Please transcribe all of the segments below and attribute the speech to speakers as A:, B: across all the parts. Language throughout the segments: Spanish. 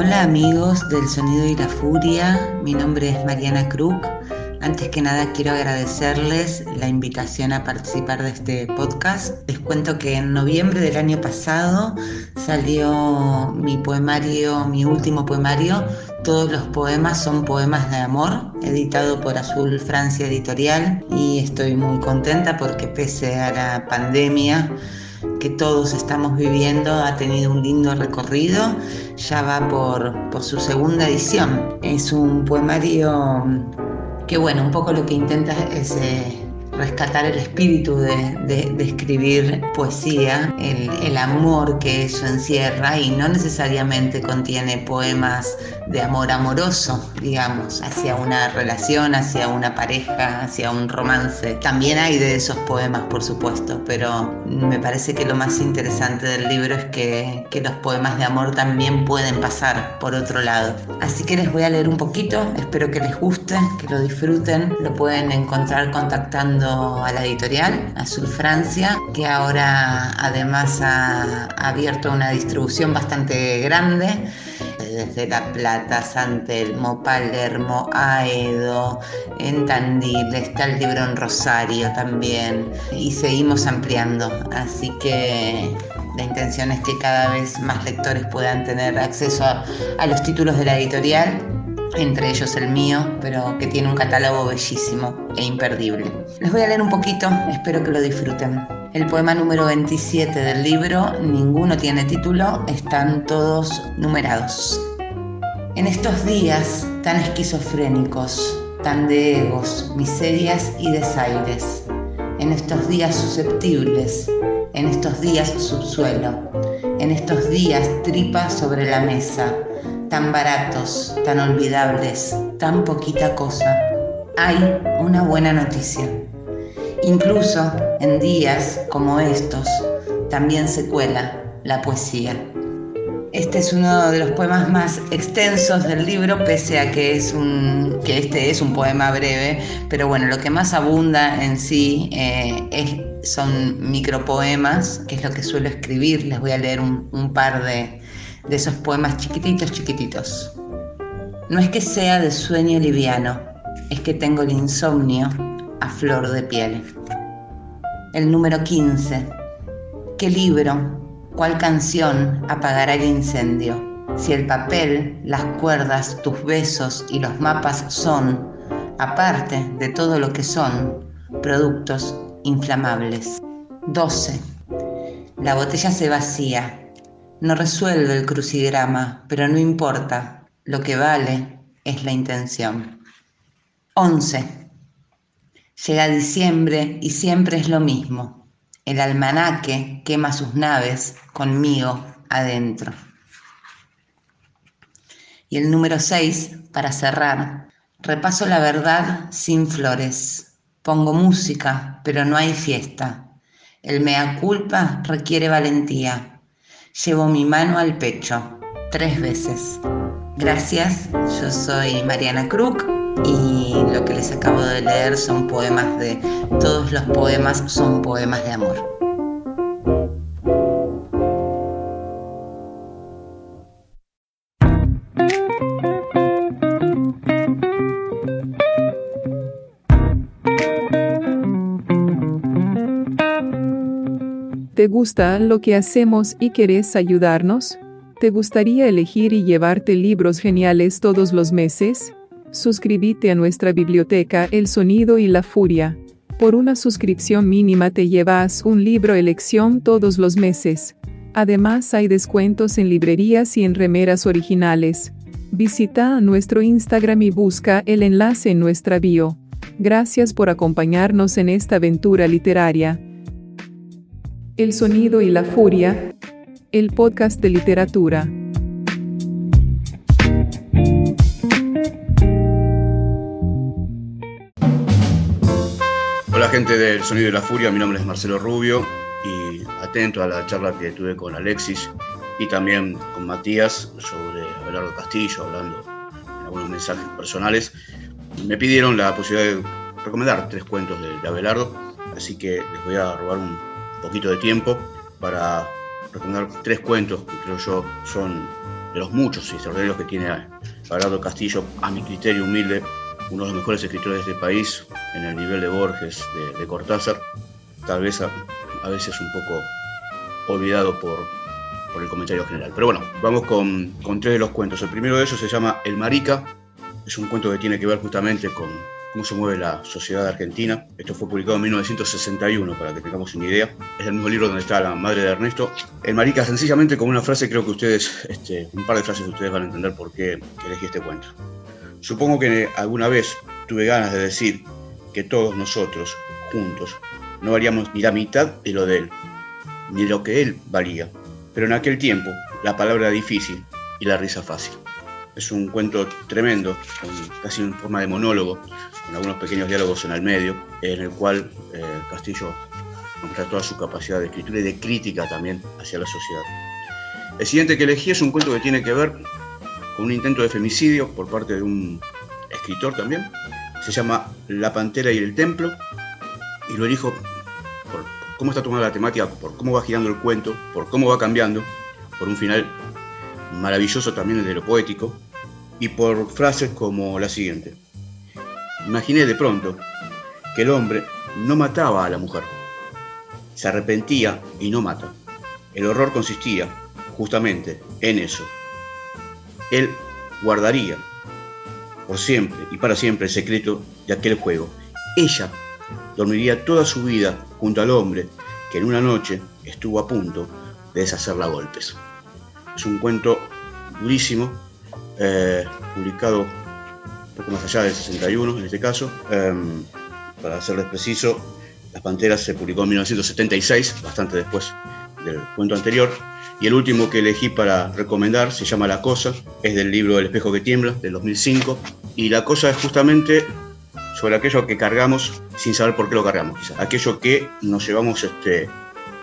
A: Hola amigos del Sonido y la Furia, mi nombre es Mariana Krug. Antes que nada quiero agradecerles la invitación a participar de este podcast. Les cuento que en noviembre del año pasado salió mi poemario, mi último poemario, Todos los poemas son poemas de amor, editado por Azul Francia Editorial y estoy muy contenta porque pese a la pandemia, que todos estamos viviendo ha tenido un lindo recorrido, ya va por, por su segunda edición. Es un poemario que, bueno, un poco lo que intenta es eh, rescatar el espíritu de, escribir poesía, el, amor que eso encierra y no necesariamente contiene poemas de amor amoroso, digamos, hacia una relación, hacia una pareja, hacia un romance. También hay de esos poemas, por supuesto, pero me parece que lo más interesante del libro es que, que los poemas de amor también pueden pasar por otro lado. Así que les voy a leer un poquito, espero que les guste, que lo disfruten, lo pueden encontrar contactando a la editorial, Azul Francia, que ahora además ha abierto una distribución bastante grande desde La Plata, San Telmo, Palermo, Aedo, en Tandil, está el libro en Rosario también y seguimos ampliando, así que la intención es que cada vez más lectores puedan tener acceso a los títulos de la editorial entre ellos el mío, pero que tiene un catálogo bellísimo e imperdible. Les voy a leer un poquito, espero que lo disfruten. El poema número 27 del libro, ninguno tiene título, están todos numerados. En estos días tan esquizofrénicos, tan de egos, miserias y desaires, en estos días susceptibles, en estos días subsuelo, en estos días tripa sobre la mesa, tan baratos, tan olvidables, tan poquita cosa, hay una buena noticia. Incluso en días como estos también se cuela la poesía. Este es uno de los poemas más extensos del libro, pese a que, es un, que este es un poema breve, pero bueno, lo que más abunda en sí eh, es, son micropoemas, que es lo que suelo escribir. Les voy a leer un par de, de esos poemas chiquititos, chiquititos. No es que sea de sueño liviano, es que tengo el insomnio a flor de piel. El número 15. ¿Qué libro, cuál canción apagará el incendio? Si el papel, las cuerdas, tus besos y los mapas son, aparte de todo lo que son, productos inflamables. 12. La botella se vacía, no resuelve el crucigrama, pero no importa. Lo que vale es la intención. 11. Llega diciembre y siempre es lo mismo. El almanaque quema sus naves conmigo adentro. Y el número 6, para cerrar, repaso la verdad sin flores. Pongo música, pero no hay fiesta. El mea culpa requiere valentía Llevo mi mano al pecho tres veces. Gracias, yo soy Mariana Krug y lo que les acabo de leer son poemas de... Todos los poemas son poemas de amor.
B: ¿Te gusta lo que hacemos y querés ayudarnos? ¿Te gustaría elegir y llevarte libros geniales todos los meses? Suscríbete a nuestra biblioteca El Sonido y la Furia. Por una suscripción mínima te llevas un libro elección todos los meses. Además hay descuentos en librerías y en remeras originales. Visita nuestro Instagram y busca el enlace en nuestra bio. Gracias por acompañarnos en esta aventura literaria. El sonido y la furia. El podcast de literatura.
C: Hola gente del Sonido de la Furia, mi nombre es Marcelo Rubio y atento a la charla que tuve con Alexis y también con Matías sobre Abelardo Castillo, hablando en algunos mensajes personales. Me pidieron la posibilidad de recomendar tres cuentos de, de Abelardo, así que les voy a robar un poquito de tiempo para recomendar tres cuentos que creo yo son de los muchos y extraordinarios que tiene Abelardo Castillo, a mi criterio humilde, uno de los mejores escritores de este país, en el nivel de Borges, de, Cortázar, tal vez a, veces un poco olvidado por, por, el comentario general. Pero bueno, vamos con, con tres de los cuentos. El primero de ellos se llama El Marica, es un cuento que tiene que ver justamente con cómo se mueve la sociedad argentina. Esto fue publicado en 1961, para que tengamos una idea. Es el mismo libro donde está la madre de Ernesto. El marica, sencillamente con una frase, creo que ustedes, este, un par de frases ustedes van a entender por qué elegí este cuento. Supongo que alguna vez tuve ganas de decir que todos nosotros, juntos, no valíamos ni la mitad de lo de él, ni lo que él valía. Pero en aquel tiempo la palabra difícil y la risa fácil. Es un cuento tremendo, casi en forma de monólogo, con algunos pequeños diálogos en el medio, en el cual eh, Castillo muestra toda su capacidad de escritura y de crítica también hacia la sociedad. El siguiente que elegí es un cuento que tiene que ver un intento de femicidio por parte de un escritor también. Se llama La Pantera y el Templo y lo elijo por cómo está tomada la temática, por cómo va girando el cuento, por cómo va cambiando, por un final maravilloso también desde lo poético y por frases como la siguiente. Imaginé de pronto que el hombre no mataba a la mujer, se arrepentía y no mata. El horror consistía justamente en eso, él guardaría por siempre y para siempre el secreto de aquel juego. Ella dormiría toda su vida junto al hombre que en una noche estuvo a punto de deshacerla a golpes. Es un cuento durísimo, eh, publicado un poco más allá del 61 en este caso. Em, para serles preciso, Las Panteras se publicó en 1976, bastante después del cuento anterior. Y el último que elegí para recomendar se llama La Cosa, es del libro El espejo que tiembla, del 2005. Y La Cosa es justamente sobre aquello que cargamos sin saber por qué lo cargamos, quizás. Aquello que nos llevamos este,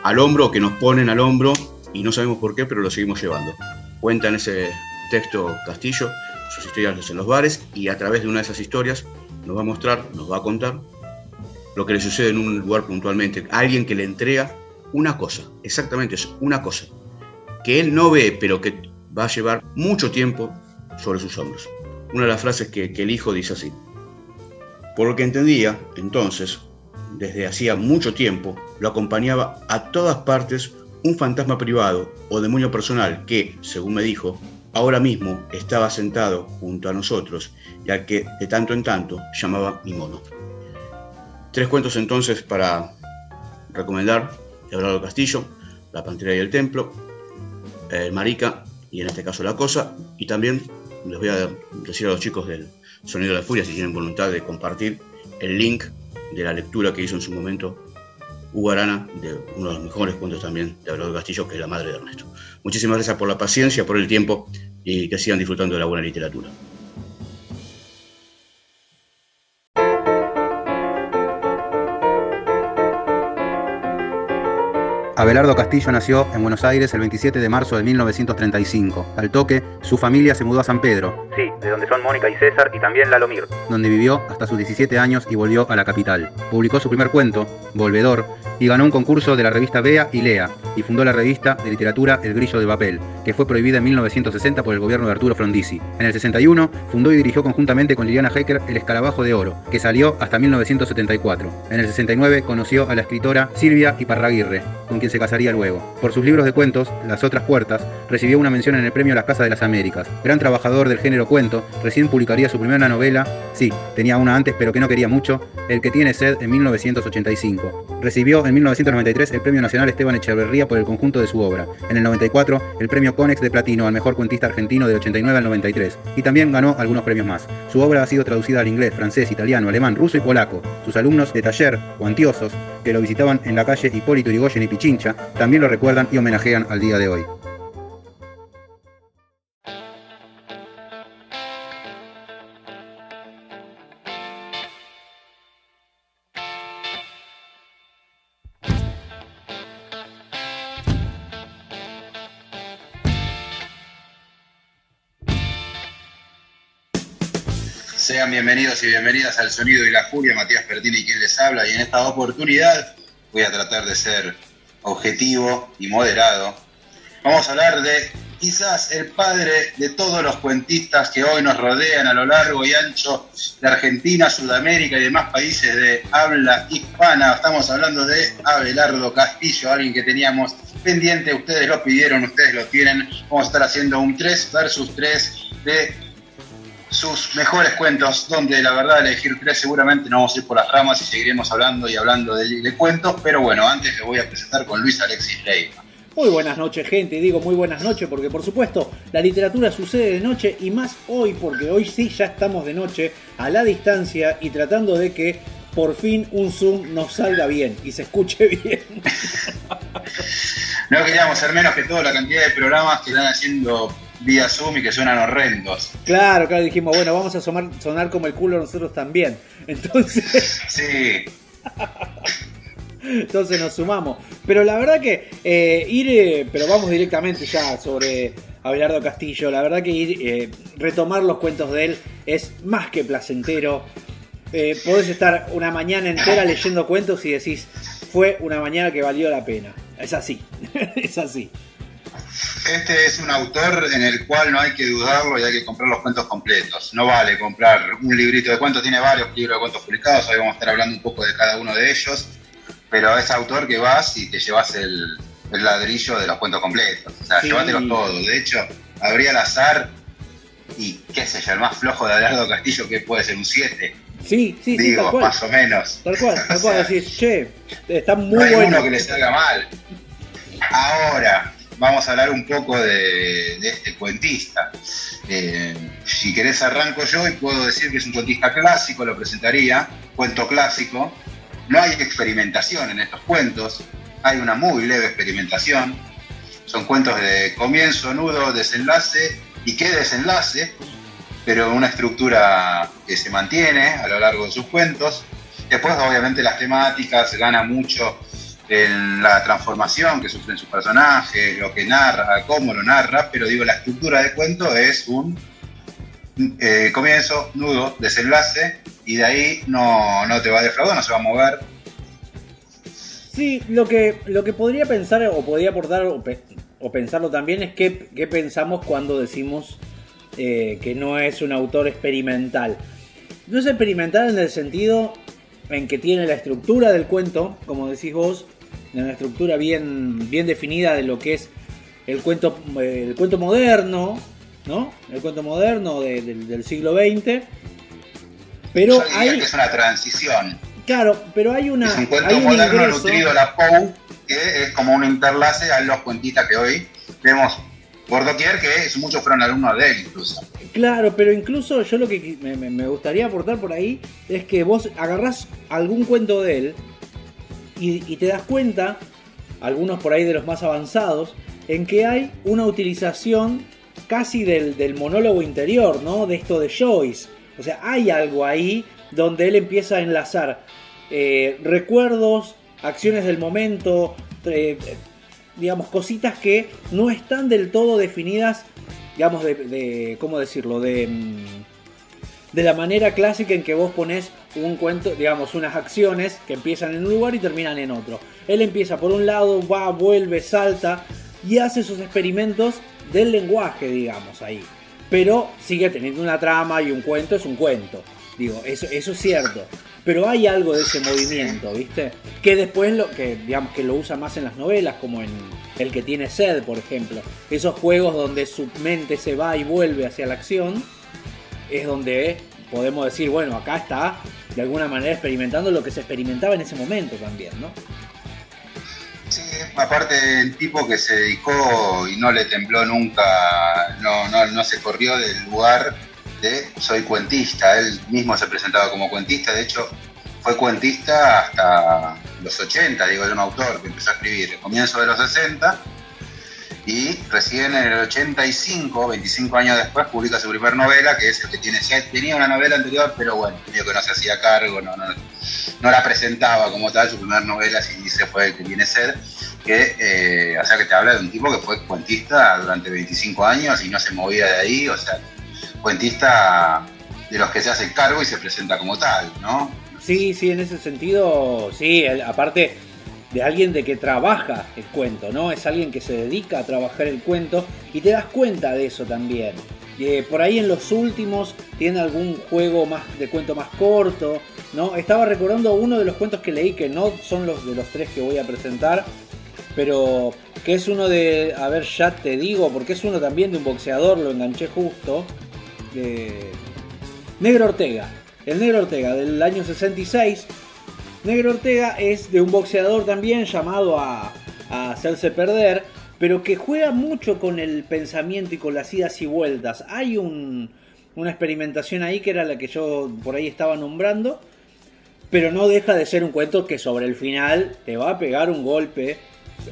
C: al hombro, que nos ponen al hombro y no sabemos por qué, pero lo seguimos llevando. Cuenta en ese texto Castillo sus historias en los bares y a través de una de esas historias nos va a mostrar, nos va a contar lo que le sucede en un lugar puntualmente. alguien que le entrega una cosa, exactamente eso, una cosa que él no ve, pero que va a llevar mucho tiempo sobre sus hombros. Una de las frases que, el hijo dice así. Por lo que entendía, entonces, desde hacía mucho tiempo, lo acompañaba a todas partes un fantasma privado o demonio personal que, según me dijo, ahora mismo estaba sentado junto a nosotros y al que de tanto en tanto llamaba mi mono. Tres cuentos entonces para recomendar de Castillo, La Pantera y el Templo, el Marica y en este caso La Cosa. Y también les voy a decir a los chicos del Sonido de la Furia si tienen voluntad de compartir el link de la lectura que hizo en su momento Hugo Arana, de uno de los mejores cuentos también de Abelardo Castillo, que es la madre de Ernesto. Muchísimas gracias por la paciencia, por el tiempo y que sigan disfrutando de la buena literatura.
D: Abelardo Castillo nació en Buenos Aires el 27 de marzo de 1935. Al toque, su familia se mudó a San Pedro.
E: Sí, de donde son Mónica y César y también Lalomir.
D: Donde vivió hasta sus 17 años y volvió a la capital. Publicó su primer cuento, Volvedor, y ganó un concurso de la revista Bea y Lea, y fundó la revista de literatura El Grillo de Papel, que fue prohibida en 1960 por el gobierno de Arturo Frondizi. En el 61 fundó y dirigió conjuntamente con Liliana Hecker El Escarabajo de Oro, que salió hasta 1974. En el 69 conoció a la escritora Silvia Iparraguirre, con quien se casaría luego. Por sus libros de cuentos, Las otras puertas, recibió una mención en el premio Las Casas de las Américas. Gran trabajador del género cuento, recién publicaría su primera novela, sí, tenía una antes pero que no quería mucho, El que tiene sed en 1985. Recibió en 1993 el Premio Nacional Esteban Echeverría por el conjunto de su obra. En el 94 el Premio Conex de Platino al mejor cuentista argentino del 89 al 93. Y también ganó algunos premios más. Su obra ha sido traducida al inglés, francés, italiano, alemán, ruso y polaco. Sus alumnos de taller o antiosos que lo visitaban en la calle Hipólito Yrigoyen y Pichincha también lo recuerdan y homenajean al día de hoy.
F: Bienvenidos y bienvenidas al Sonido y la Furia, Matías Pertini quien les habla y en esta oportunidad voy a tratar de ser objetivo y moderado. Vamos a hablar de quizás el padre de todos los cuentistas que hoy nos rodean a lo largo y ancho de Argentina, Sudamérica y demás países de habla hispana. Estamos hablando de Abelardo Castillo, alguien que teníamos pendiente, ustedes lo pidieron, ustedes lo tienen. Vamos a estar haciendo un 3 versus 3 de sus mejores cuentos, donde la verdad elegir tres seguramente no vamos a ir por las ramas y seguiremos hablando y hablando de, cuentos, pero bueno, antes le voy a presentar con Luis Alexis Leiva.
G: Muy buenas noches, gente. Digo muy buenas noches porque, por supuesto, la literatura sucede de noche y más hoy, porque hoy sí ya estamos de noche a la distancia y tratando de que por fin un Zoom nos salga bien y se escuche bien.
F: no queríamos ser menos que toda la cantidad de programas que están haciendo vía Zoom y que suenan horrendos.
G: Claro, claro, dijimos, bueno, vamos a sonar como el culo nosotros también. Entonces.
F: Sí.
G: Entonces nos sumamos. Pero la verdad que eh, ir, eh, pero vamos directamente ya sobre Abelardo Castillo. La verdad que ir, eh, retomar los cuentos de él es más que placentero. podés estar una mañana entera leyendo cuentos y decís, fue una mañana que valió la pena. Es así, es así.
F: Este es un autor en el cual no hay que dudarlo y hay que comprar los cuentos completos. No vale comprar un librito de cuentos, tiene varios libros de cuentos publicados, hoy vamos a estar hablando un poco de cada uno de ellos, pero es autor que vas y te llevas el, ladrillo de los cuentos completos. O sea, llévatelos todos. De hecho, habría el azar y qué sé yo, el más flojo de Abelardo Castillo que puede ser un 7.
G: Sí, sí,
F: Digo,
G: sí, tal cual.
F: más o menos.
G: Tal cual, tal cual. decir, che, está muy
F: no hay
G: bueno.
F: uno que le salga mal. Ahora, vamos a hablar un poco de, este cuentista. Eh, si querés arranco yo y puedo decir que es un cuentista clásico, lo presentaría, cuento clásico. No hay experimentación en estos cuentos, hay una muy leve experimentación. Son cuentos de comienzo, nudo, desenlace y qué desenlace, pero una estructura que se mantiene a lo largo de sus cuentos. Después, obviamente, las temáticas gana mucho en la transformación que sufren sus personajes, lo que narra, cómo lo narra, pero digo, la estructura del cuento es un eh, comienzo, nudo, desenlace, y de ahí no, no te va a defraudar, no se va a mover.
G: Sí, lo que, lo que podría pensar o podría aportar o, pensarlo también es qué, pensamos cuando decimos eh, que no es un autor experimental. No es experimental en el sentido en que tiene la estructura del cuento, como decís vos, una estructura bien, bien definida de lo que es el cuento, el cuento moderno, ¿no? El cuento moderno del siglo XX. Pero hay,
F: que es una transición.
G: Claro, pero hay una.
F: Es un cuento moderno nutrido a la Poe, que es como un interlace a los cuentistas que hoy vemos por doquier, que muchos fueron alumnos de él incluso.
G: Claro, pero incluso yo lo que me, me gustaría aportar por ahí es que vos agarrás algún cuento de él y, te das cuenta, algunos por ahí de los más avanzados, en que hay una utilización casi del, monólogo interior, ¿no? De esto de Joyce. O sea, hay algo ahí donde él empieza a enlazar eh, recuerdos, acciones del momento, eh, digamos, cositas que no están del todo definidas, digamos, de, de ¿cómo decirlo? De, mm, de la manera clásica en que vos pones un cuento, digamos, unas acciones que empiezan en un lugar y terminan en otro. Él empieza por un lado, va, vuelve, salta y hace sus experimentos del lenguaje, digamos, ahí. Pero sigue teniendo una trama y un cuento es un cuento. Digo, eso, es cierto. Pero hay algo de ese movimiento, ¿viste? Que después lo que, digamos, que lo usa más en las novelas, como en El que tiene sed, por ejemplo. Esos juegos donde su mente se va y vuelve hacia la acción, es donde podemos decir, bueno, acá está de alguna manera experimentando lo que se experimentaba en ese momento también, ¿no?
F: Sí, aparte el tipo que se dedicó y no le tembló nunca, no, no, no se corrió del lugar de soy cuentista, él mismo se presentaba como cuentista, de hecho fue cuentista hasta los 80, digo, de un autor que empezó a escribir, el comienzo de los 60, y recién en el 85, 25 años después, publica su primer novela, que es el que tiene Tenía una novela anterior, pero bueno, medio que no se hacía cargo, no, no, no la presentaba como tal, su primera novela sí se fue el que tiene sed, que, eh, o sea, que te habla de un tipo que fue cuentista durante 25 años y no se movía de ahí, o sea, cuentista de los que se hace cargo y se presenta como tal, ¿no?
G: Sí, sí, en ese sentido, sí, aparte de alguien de que trabaja el cuento, ¿no? Es alguien que se dedica a trabajar el cuento y te das cuenta de eso también. Eh, por ahí en los últimos tiene algún juego más de cuento más corto, ¿no? Estaba recordando uno de los cuentos que leí que no son los de los tres que voy a presentar, pero que es uno de, a ver, ya te digo, porque es uno también de un boxeador, lo enganché justo, de Negro Ortega, el Negro Ortega del año 66. Negro Ortega es de un boxeador también llamado a, hacerse perder, pero que juega mucho con el pensamiento y con las idas y vueltas. Hay un- una experimentación ahí que era la que yo por ahí estaba nombrando, pero no deja de ser un cuento que sobre el final te va a pegar un golpe,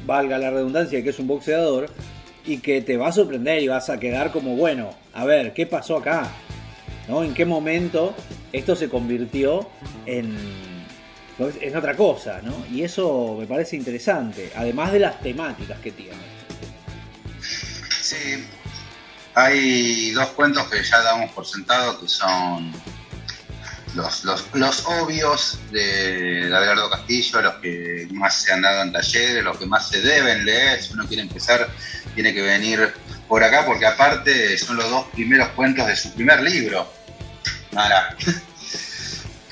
G: valga la redundancia que es un boxeador, y que te va a sorprender y vas a quedar como, bueno, a ver, ¿qué pasó acá? ¿No? ¿En qué momento esto se convirtió en, en otra cosa? ¿no? Y eso me parece interesante, además de las temáticas que tiene.
F: Sí, hay dos cuentos que ya damos por sentado que son los, los, los obvios de, Abelardo Castillo, los que más se han dado en talleres, los que más se deben leer. Si uno quiere empezar, tiene que venir por acá, porque aparte son los dos primeros cuentos de su primer libro. Mara.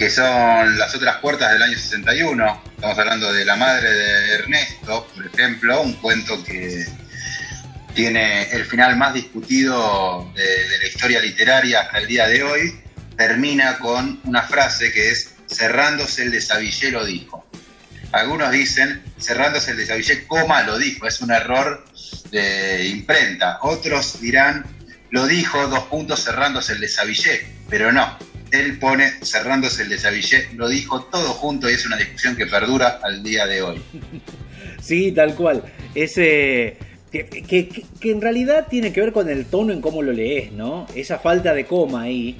F: Que son Las otras puertas del año 61. Estamos hablando de la madre de Ernesto, por ejemplo, un cuento que tiene el final más discutido de, la historia literaria hasta el día de hoy, termina con una frase que es cerrándose el desabillé lo dijo. Algunos dicen cerrándose el desabillé, coma lo dijo, es un error de imprenta. Otros dirán lo dijo, dos puntos cerrándose el desabillé, pero no. Él pone cerrándose el desabillé, lo dijo todo junto y es una discusión que perdura al día de hoy.
G: Sí, tal cual. Ese. Que, que- en realidad tiene que ver con el tono en cómo lo lees, ¿no? Esa falta de coma ahí.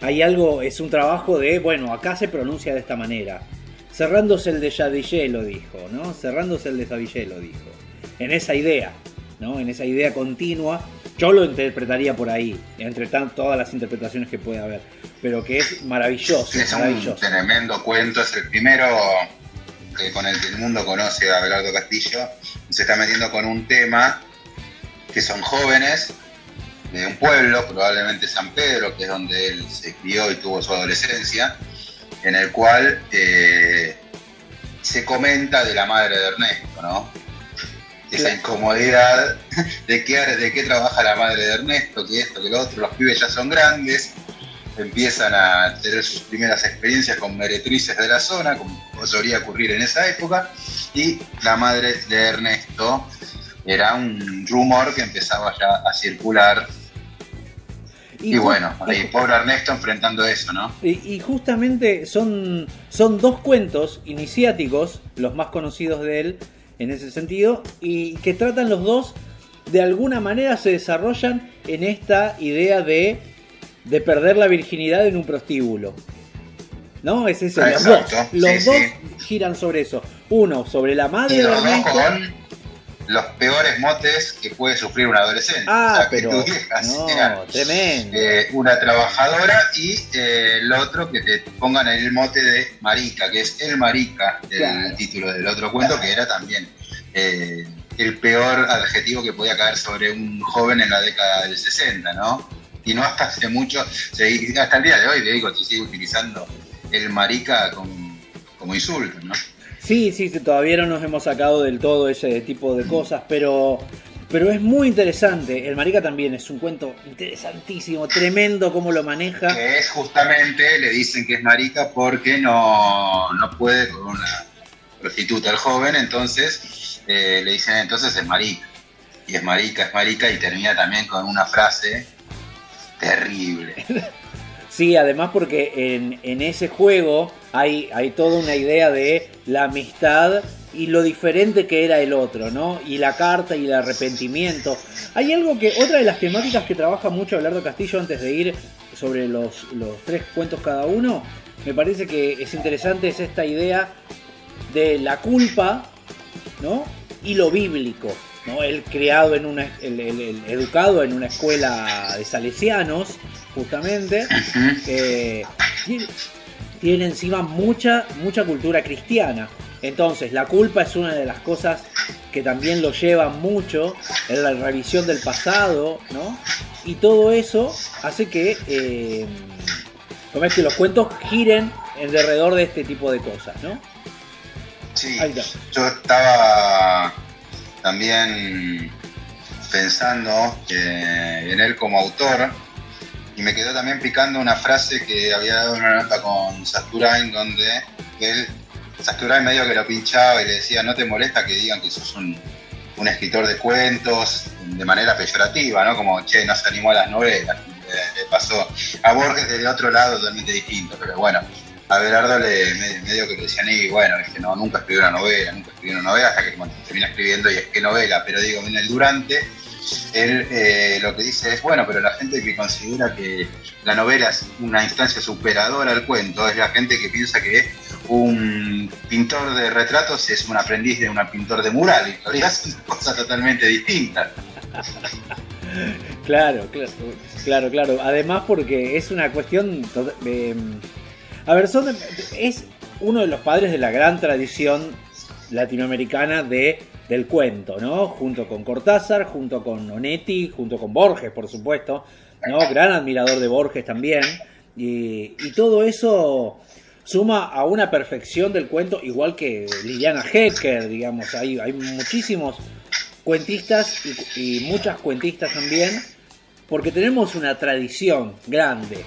G: Hay algo, es un trabajo de, bueno, acá se pronuncia de esta manera. Cerrándose el de Yadillé lo dijo, ¿no? Cerrándose el de Savillé lo dijo. En esa idea, ¿no? En esa idea continua. Yo lo interpretaría por ahí, entre todas las interpretaciones que puede haber. Pero que es maravilloso,
F: Es un tremendo cuento, es el primero que con el que el mundo conoce a Abelardo Castillo. Se está metiendo con un tema que son jóvenes de un pueblo, probablemente San Pedro, que es donde él se crió y tuvo su adolescencia, en el cual eh, se comenta de la madre de Ernesto, ¿no? Esa incomodidad de qué, de qué trabaja la madre de Ernesto, que esto, que lo otro, los pibes ya son grandes, empiezan a tener sus primeras experiencias con meretrices de la zona, como solía ocurrir en esa época, y la madre de Ernesto era un rumor que empezaba ya a circular. Y, bueno, ahí pobre Ernesto enfrentando eso, ¿no?
G: Y, y justamente son, son dos cuentos iniciáticos, los más conocidos de él en ese sentido, y que tratan los dos, de alguna manera se desarrollan en esta idea de, de perder la virginidad en un prostíbulo. ¿No? Es eso, los dos. Los
F: sí,
G: dos
F: sí.
G: giran sobre eso. Uno, sobre la madre
F: Y
G: de
F: con los peores motes que puede sufrir un adolescente.
G: Ah,
F: O sea, que
G: pero.
F: tu vieja
G: No,
F: sea,
G: tremendo.
F: eh, una trabajadora y eh, el otro que te pongan el mote de marica, que es el marica del
G: Claro.
F: título del otro cuento, que era también eh, el peor adjetivo que podía caer sobre un joven en la década del 60, ¿no? Y no hasta hace mucho, se- hasta el día de hoy, te digo, se sigue utilizando el marica como, como insulto, ¿no?
G: Sí, sí, sí, todavía no nos hemos sacado del todo ese tipo de cosas, pero, pero es muy interesante. El Marica también es un cuento interesantísimo, tremendo cómo lo maneja.
F: que es justamente, le dicen que es marica porque no, no puede con una prostituta el joven, entonces eh, le dicen entonces es marica. Y es marica, es marica y termina también con una frase terrible.
G: Sí, además porque en, en ese juego hay, hay toda una idea de la amistad y lo diferente que era el otro, ¿no? Y la carta y el arrepentimiento. Hay algo que, otra de las temáticas que trabaja mucho Abelardo Castillo antes de ir sobre los, los tres cuentos cada uno, me parece que es interesante, es esta idea de la culpa, ¿no? Y lo bíblico. ¿No? Él criado en una, el- el- el- educado en una escuela de salesianos, justamente, tiene, tiene encima mucha, mucha cultura cristiana. Entonces, la culpa es una de las cosas que también lo lleva mucho en la revisión del pasado, ¿no? Y todo eso hace que, eh, como es que los cuentos giren alrededor de este tipo de cosas, ¿no?
F: Sí,
G: Ahí está.
F: yo estaba también pensando que en él como autor y me quedó también picando una frase que había dado en una nota con Sasturain donde él, Sasturain medio que lo pinchaba y le decía no te molesta que digan que sos un, un escritor de cuentos de manera peyorativa, ¿no? Como, che, no se animó a las novelas. Le pasó a Borges desde otro lado totalmente distinto, pero bueno, a Belardo le me- medio que le decían, y bueno, es que no, nunca escribió una novela, nunca escribió una novela, hasta que bueno, termina escribiendo y es que novela, pero digo, en el durante, él eh, lo que dice es, bueno, pero la gente que considera que la novela es una instancia superadora al cuento, es la gente que piensa que un pintor de retratos es un aprendiz de un pintor de mural, y en realidad es una cosa totalmente distinta.
G: Claro, claro, claro, claro. Además porque es una cuestión... eh, a ver, es uno de los padres de la gran tradición latinoamericana de, del cuento, ¿no? Junto con Cortázar, junto con Onetti, junto con Borges, por supuesto, ¿no? Gran admirador de Borges también. Y, y todo eso suma a una perfección del cuento, igual que Liliana Hecker, digamos. Hay, hay muchísimos cuentistas y muchas cuentistas también, porque tenemos una tradición grande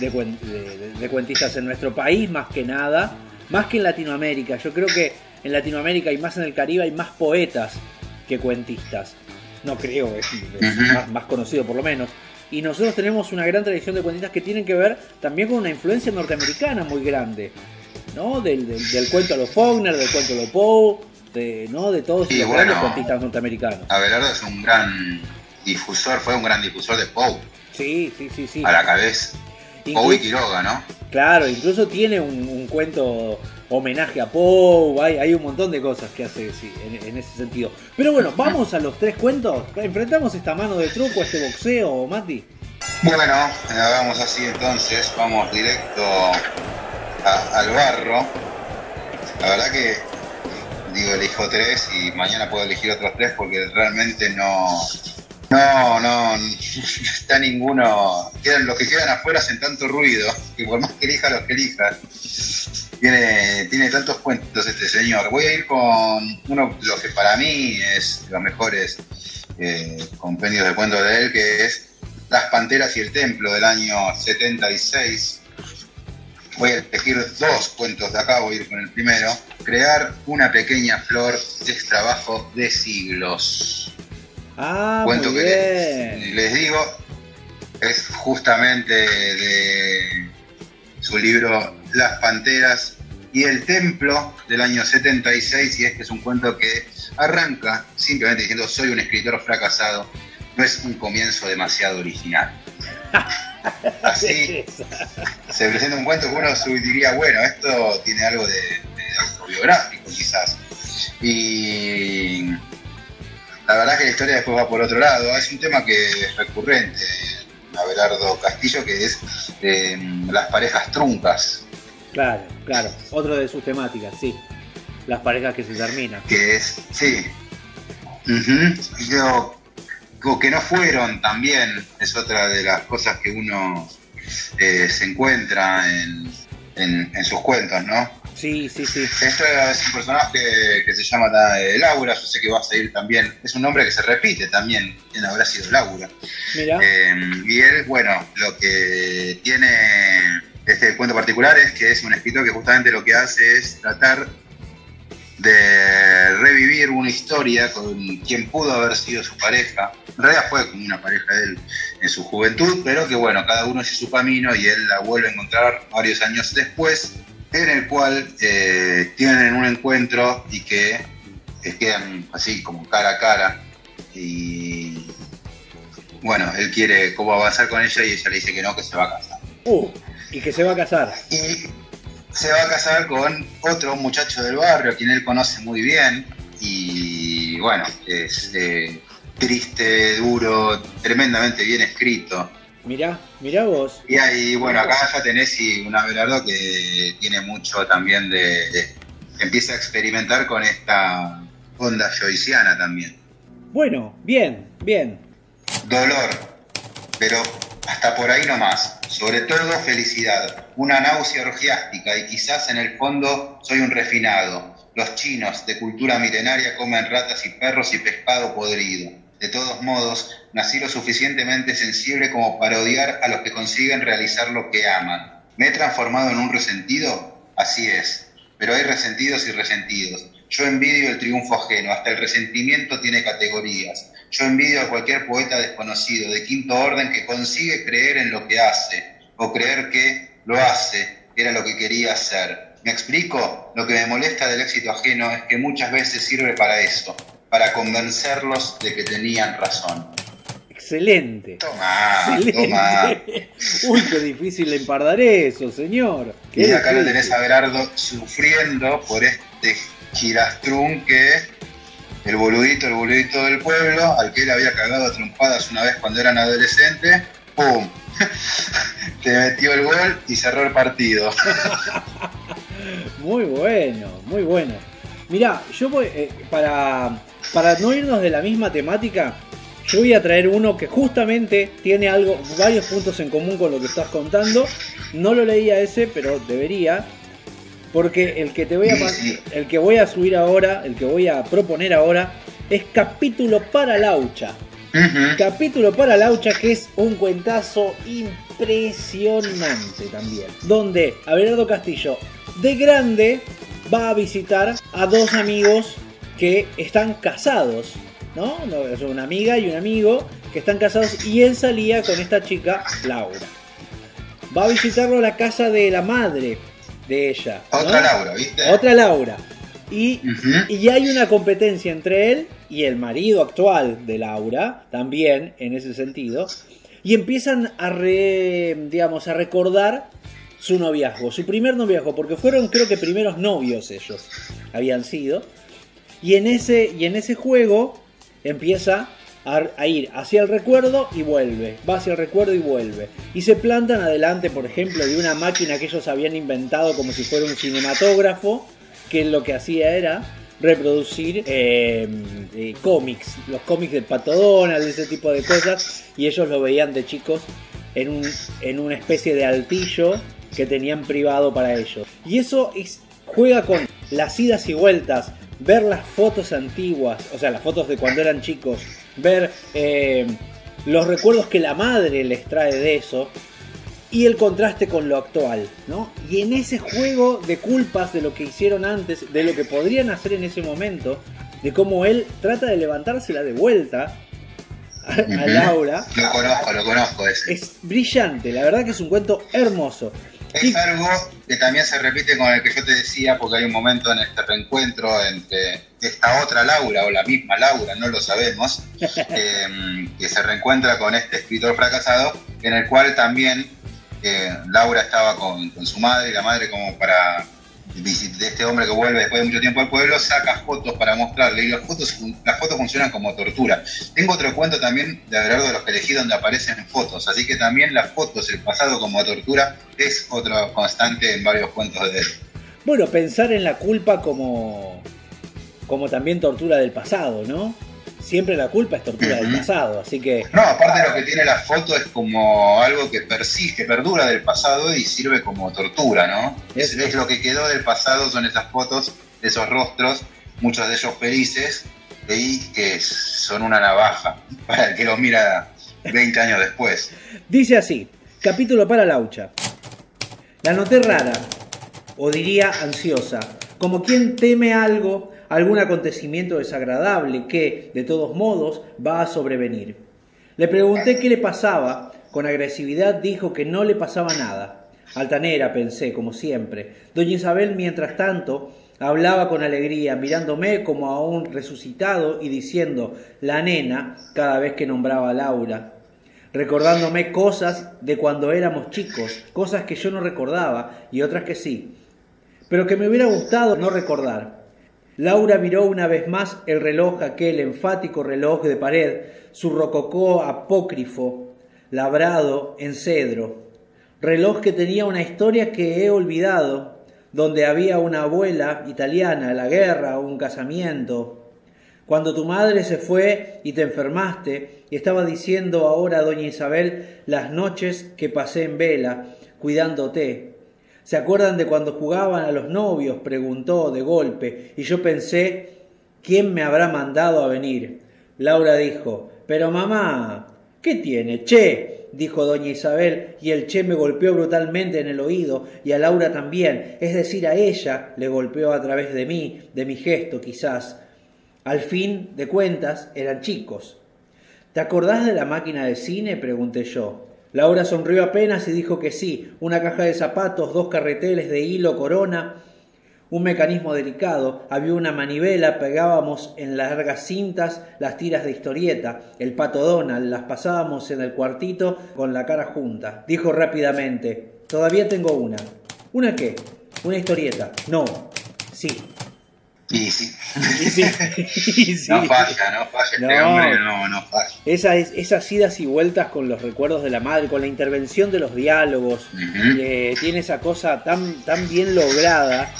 G: de, cuen- de- de- de cuentistas en nuestro país, más que nada, más que en Latinoamérica. Yo creo que en Latinoamérica y más en el Caribe hay más poetas que cuentistas. No creo, es, más, más conocido por lo menos. Y nosotros tenemos una gran tradición de cuentistas que tienen que ver también con una influencia norteamericana muy grande. ¿no? Del, del, del cuento de los Faulkner, del cuento de los Poe, de, ¿no? de todos
F: Y
G: los
F: bueno.
G: grandes cuentistas norteamericanos.
F: Abelardo es un gran difusor, fue un gran difusor de Poe
G: Sí, sí, sí, sí.
F: a la cabeza. Y Quiroga, ¿no?
G: claro, incluso tiene un, un cuento homenaje a Poe, hay, hay un montón de cosas que hace sí, en, en ese sentido. Pero bueno, vamos a los tres cuentos. Enfrentamos esta mano de truco, este boxeo, Mati.
F: Bueno, hagamos así entonces, vamos directo a- al barro. La verdad que digo elijo tres y mañana puedo elegir otros tres porque realmente no, no, no, no está ninguno. Los que quedan afuera hacen tanto ruido que por más que elija los que elija. Tiene, tiene tantos cuentos este señor. Voy a ir con uno, lo que para mí es de los mejores eh, compendios de cuentos de él, que es Las Panteras y el Templo del año 76. Voy a elegir dos cuentos de acá, voy a ir con el primero. Crear una pequeña flor es trabajo de siglos.
G: Ah,
F: Cuento que les, les digo, es justamente de su libro Las Panteras y el Templo del año 76 y es que es un cuento que arranca simplemente diciendo soy un escritor fracasado, no es un comienzo demasiado original. Así se presenta un cuento que uno diría, bueno, esto tiene algo de, de autobiográfico quizás. Y la verdad que la historia después va por otro lado. Es un tema que es recurrente en Abelardo Castillo, que es eh, las parejas truncas,
G: Claro, claro. Otro de sus temáticas, sí. Las parejas que se terminan.
F: que es, sí. Digo, o que no fueron también, es otra de las cosas que uno eh, se encuentra en, en- en sus cuentos, ¿no?
G: Sí, sí, sí.
F: Esto es un personaje que se llama eh, Laura, yo sé que va a seguir también, es un nombre que se repite también, ¿quién habrá sido Laura?
G: Mira.
F: Eh, y él, bueno, lo que tiene este cuento particular es que es un escritor que justamente lo que hace es tratar de revivir una historia con quien pudo haber sido su pareja. En realidad fue como una pareja de él en su juventud, pero que bueno, cada uno hace su camino y él la vuelve a encontrar varios años después, en el cual eh, tienen un encuentro y que eh, quedan así como cara a cara. Y bueno, él quiere cómo avanzar con ella y ella le dice que no, que se va a casar.
G: Uh, y que se va a casar.
F: Y se va a casar con otro muchacho del barrio, a quien él conoce muy bien. Y bueno, es eh, triste, duro, tremendamente bien escrito.
G: Mirá, mirá vos.
F: Y ahí, bueno, acá ya tenés y un Abelardo que tiene mucho también de, de- empieza a experimentar con esta onda joyciana también.
G: Bueno, bien, bien.
F: Dolor, pero hasta por ahí nomás. Sobre todo felicidad, una náusea orgiástica y quizás en el fondo soy un refinado. Los chinos de cultura milenaria comen ratas y perros y pescado podrido. De todos modos, nací lo suficientemente sensible como para odiar a los que consiguen realizar lo que aman. ¿Me he transformado en un resentido? Así es. Pero hay resentidos y resentidos. Yo envidio el triunfo ajeno, hasta el resentimiento tiene categorías. Yo envidio a cualquier poeta desconocido de quinto orden que consigue creer en lo que hace, o creer que lo hace era lo que quería hacer. ¿Me explico? Lo que me molesta del éxito ajeno es que muchas veces sirve para eso, para convencerlos de que tenían razón.
G: Excelente.
F: Toma,
G: Excelente.
F: toma.
G: Uy, qué difícil empardar eso, señor. Qué
F: Y acá lo tenés a Berardo sufriendo por este girastrún que el boludito, el boludito del pueblo, al que él había cagado a trompadas una vez cuando eran adolescentes, ¡pum! Te metió el gol y cerró el partido.
G: Muy bueno, muy bueno. Mirá, yo voy, eh, para, para no irnos de la misma temática, yo voy a traer uno que justamente tiene algo, varios puntos en común con lo que estás contando. No lo leía ese, pero debería. Porque el que te voy a el que voy a subir ahora, el que voy a proponer ahora, es capítulo para Laucha.
F: Ujú.
G: Capítulo para Laucha, que es un cuentazo impresionante también. Donde Abelardo Castillo, de grande, va a visitar a dos amigos que están casados. ¿No? Es una amiga y un amigo que están casados y él salía con esta chica, Laura. Va a visitarlo a la casa de la madre de ella. ¿no?
F: Otra Laura, ¿viste?
G: Otra Laura. Y y hay una competencia entre él y el marido actual de Laura, también en ese sentido, y empiezan a re- digamos a recordar su noviazgo, su primer noviazgo, porque fueron creo que primeros novios ellos habían sido. Y en ese y en ese juego empieza a, ir hacia el recuerdo y vuelve, va hacia el recuerdo y vuelve. Y se plantan adelante, por ejemplo, de una máquina que ellos habían inventado como si fuera un cinematógrafo, que lo que hacía era reproducir eh, eh, cómics, los cómics del Pato Donald, ese tipo de cosas, y ellos lo veían de chicos en, un, en una especie de altillo que tenían privado para ellos. Y eso es, juega con las idas y vueltas, ver las fotos antiguas, o sea, las fotos de cuando eran chicos, ver eh, los recuerdos que la madre les trae de eso, y el contraste con lo actual, ¿no? Y en ese juego de culpas de lo que hicieron antes, de lo que podrían hacer en ese momento, de cómo él trata de levantársela de vuelta a. Laura,
F: Lo conozco, lo conozco ese.
G: es brillante, la verdad que es un cuento hermoso.
F: Es algo que también se repite con el que yo te decía, porque hay un momento en este reencuentro entre esta otra Laura o la misma Laura, no lo sabemos, eh, que se reencuentra con este escritor fracasado, en el cual también eh, Laura estaba con, con su madre y la madre como para de este hombre que vuelve después de mucho tiempo al pueblo, saca fotos para mostrarle y las fotos, las fotos funcionan como tortura. Tengo otro cuento también de Abelardo de los que elegí donde aparecen fotos, así que también las fotos, el pasado como tortura, es otro constante en varios cuentos de él.
G: Bueno, pensar en la culpa como, como también tortura del pasado, ¿no? Siempre la culpa es tortura del pasado, así que
F: No, aparte lo que tiene la foto es como algo que persiste, perdura del pasado y sirve como tortura, ¿no? Es, es lo que quedó del pasado, son esas fotos, esos rostros, muchos de ellos felices, y que son una navaja para el que los mira 20 años después.
G: Dice así, capítulo para Laucha. La noté rara, o diría ansiosa, como quien teme algo, algún acontecimiento desagradable que, de todos modos, va a sobrevenir. Le pregunté qué le pasaba, con agresividad dijo que no le pasaba nada. Altanera, pensé, como siempre. Doña Isabel, mientras tanto, hablaba con alegría, mirándome como a un resucitado y diciendo la nena cada vez que nombraba a Laura recordándome cosas de cuando éramos chicos, cosas que yo no recordaba y otras que sí, pero que me hubiera gustado no recordar. Laura miró una vez más el reloj, aquel enfático reloj de pared, su rococó apócrifo, labrado en cedro. Reloj que tenía una historia que he olvidado, donde había una abuela italiana, la guerra, un casamiento. Cuando tu madre se fue y te enfermaste, y estaba diciendo ahora a doña Isabel las noches que pasé en vela, cuidándote. ¿Se acuerdan de cuando jugaban a los novios? preguntó de golpe, y yo pensé, ¿quién me habrá mandado a venir? Laura dijo, pero mamá, ¿qué tiene? Che, dijo doña Isabel, y el che me golpeó brutalmente en el oído, y a Laura también, es decir, a ella le golpeó a través de mí, de mi gesto quizás. Al fin de cuentas, eran chicos. ¿Te acordás de la máquina de cine? pregunté yo. Laura sonrió apenas y dijo que sí, una caja de zapatos, dos carreteles de hilo corona, un mecanismo delicado, había una manivela, pegábamos en largas cintas las tiras de historieta, el pato Donald, las pasábamos en el cuartito con la cara junta. Dijo rápidamente, todavía tengo una. ¿Una qué? Una historieta. No. Sí.
F: Y sí.
G: Y sí. Y sí.
F: No falla, no falla. Este
G: No.
F: hombre no, no falla.
G: Esa es- esas idas y vueltas con los recuerdos de la madre, con la intervención de los diálogos, eh, tiene esa cosa tan, tan bien lograda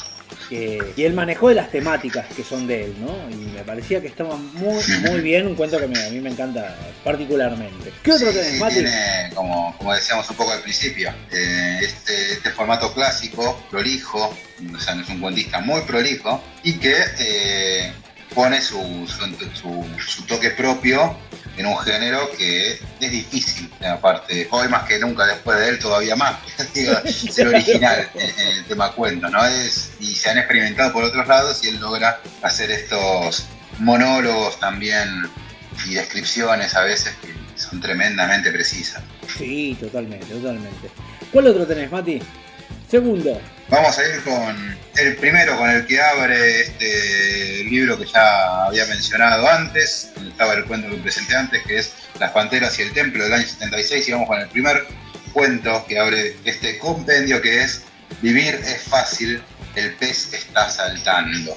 G: que- y el manejo de las temáticas que son de él, ¿no? Y me parecía que estaba muy, muy bien, un cuento que me- a mí me encanta particularmente. ¿Qué otro
F: Sí,
G: tenés, Mati?
F: tiene, como, como decíamos un poco al principio, eh, este, este formato clásico, prolijo, o sea, es un cuentista muy prolijo, y que eh, pone su, su, su- su toque propio en un género que es difícil, aparte, hoy más que nunca después de él todavía más, digo, ser original en, en el tema cuento, ¿no? Es, y se han experimentado por otros lados y él logra hacer estos monólogos también y descripciones a veces que son tremendamente precisas.
G: Sí, totalmente, totalmente. ¿Cuál otro tenés, Mati? Segundo.
F: Vamos a ir con el primero con el que abre este libro que ya había mencionado antes, estaba el cuento que presenté antes, que es Las Panteras y el Templo del año 76, y vamos con el primer cuento que abre este compendio que es Vivir es fácil, el pez está saltando.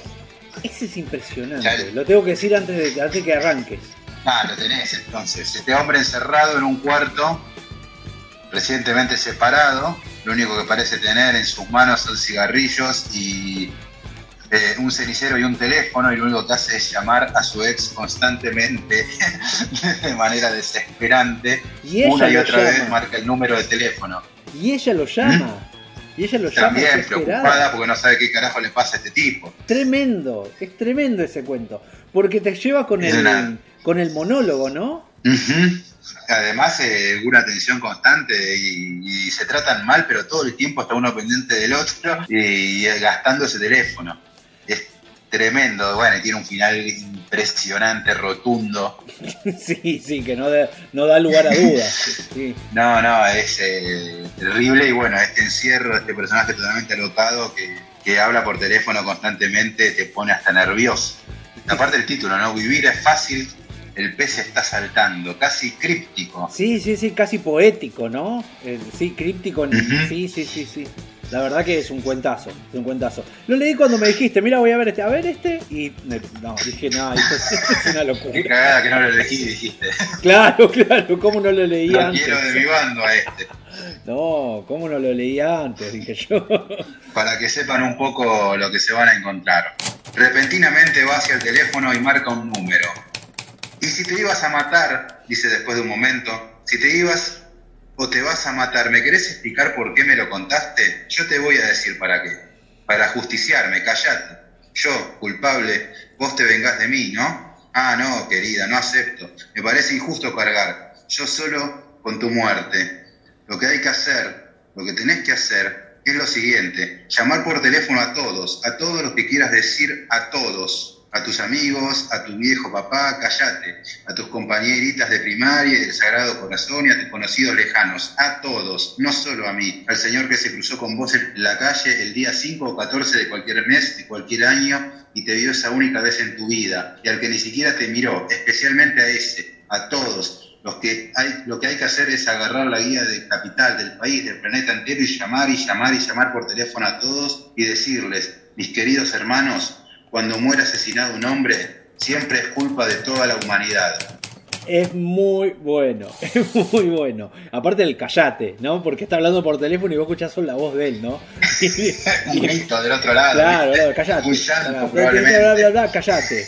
G: Ese es impresionante. Lo tengo que decir antes de antes que arranques.
F: Ah, lo tenés entonces. Este hombre encerrado en un cuarto, recientemente separado, lo único que parece tener en sus manos son cigarrillos y eh, un cenicero y un teléfono, y lo único que hace es llamar a su ex constantemente, de manera desesperante.
G: Y
F: Una y otra
G: llama.
F: vez marca el número de teléfono.
G: Y ella lo llama. Y ella lo llama
F: También
G: desesperada.
F: preocupada porque no sabe qué carajo le pasa a este tipo.
G: Tremendo, es tremendo ese cuento. Porque te lleva con
F: Es
G: el,
F: una-
G: con el monólogo, ¿no?
F: Además, eh, una tensión constante y, y se tratan mal, pero todo el tiempo está uno pendiente del otro y, y gastando ese teléfono. Es tremendo, bueno, y tiene un final impresionante, rotundo.
G: sí, sí, que no, da- no da lugar a dudas. Sí.
F: No, no, es eh, terrible y bueno, este encierro, este personaje totalmente alocado que, que habla por teléfono constantemente te pone hasta nervioso. Aparte del título, ¿no? Vivir es fácil, el pez está saltando, casi críptico.
G: sí, sí, sí, casi poético, ¿no? Eh, sí, críptico. Sí, sí, sí, sí. La verdad que es un cuentazo, es un cuentazo. Lo leí cuando me dijiste, mira, voy a ver este, a ver este, y no, dije, no, esto es, esto es una
F: Qué
G: locura.
F: cagada que no lo elegí, dijiste.
G: Claro, claro, ¿cómo no lo leí
F: Lo
G: antes?
F: quiero de mi bando a este.
G: No, ¿cómo no lo leí antes? Dije yo.
F: Para que sepan un poco lo que se van a encontrar. Repentinamente va hacia el teléfono y marca un número. Y si te ibas a matar, dice después de un momento, si te ibas o te vas a matar, ¿me querés explicar por qué me lo contaste? Yo te voy a decir para qué. Para justiciarme, callate. Yo, culpable, vos te vengás de mí, ¿no? Ah, no, querida, no acepto. Me parece injusto cargar. Yo solo con tu muerte. Lo que hay que hacer, lo que tenés que hacer, es lo siguiente. Llamar por teléfono a todos, a todos los que quieras decir, a todos. A tus amigos, a tu viejo papá, callate. A tus compañeritas de primaria y del Sagrado Corazón y a tus conocidos lejanos. A todos, no solo a mí. Al señor que se cruzó con vos en la calle el día 5 o 14 de cualquier mes, de cualquier año, y te vio esa única vez en tu vida. Y al que ni siquiera te miró, especialmente a ese, a todos. Los que hay, lo que hay que hacer es agarrar la guía de capital, del país, del planeta entero y llamar y llamar y llamar por teléfono a todos y decirles, mis queridos hermanos, cuando muere asesinado un hombre, siempre es culpa de toda la humanidad.
G: Es muy bueno, es muy bueno. Aparte del callate, ¿no? Porque está hablando por teléfono y vos escuchás solo la voz de él, ¿no?
F: un grito del otro lado.
G: Claro, claro, callate.
F: Un llanto,
G: Bla,
F: probablemente.
G: bla, bla, bla, callate.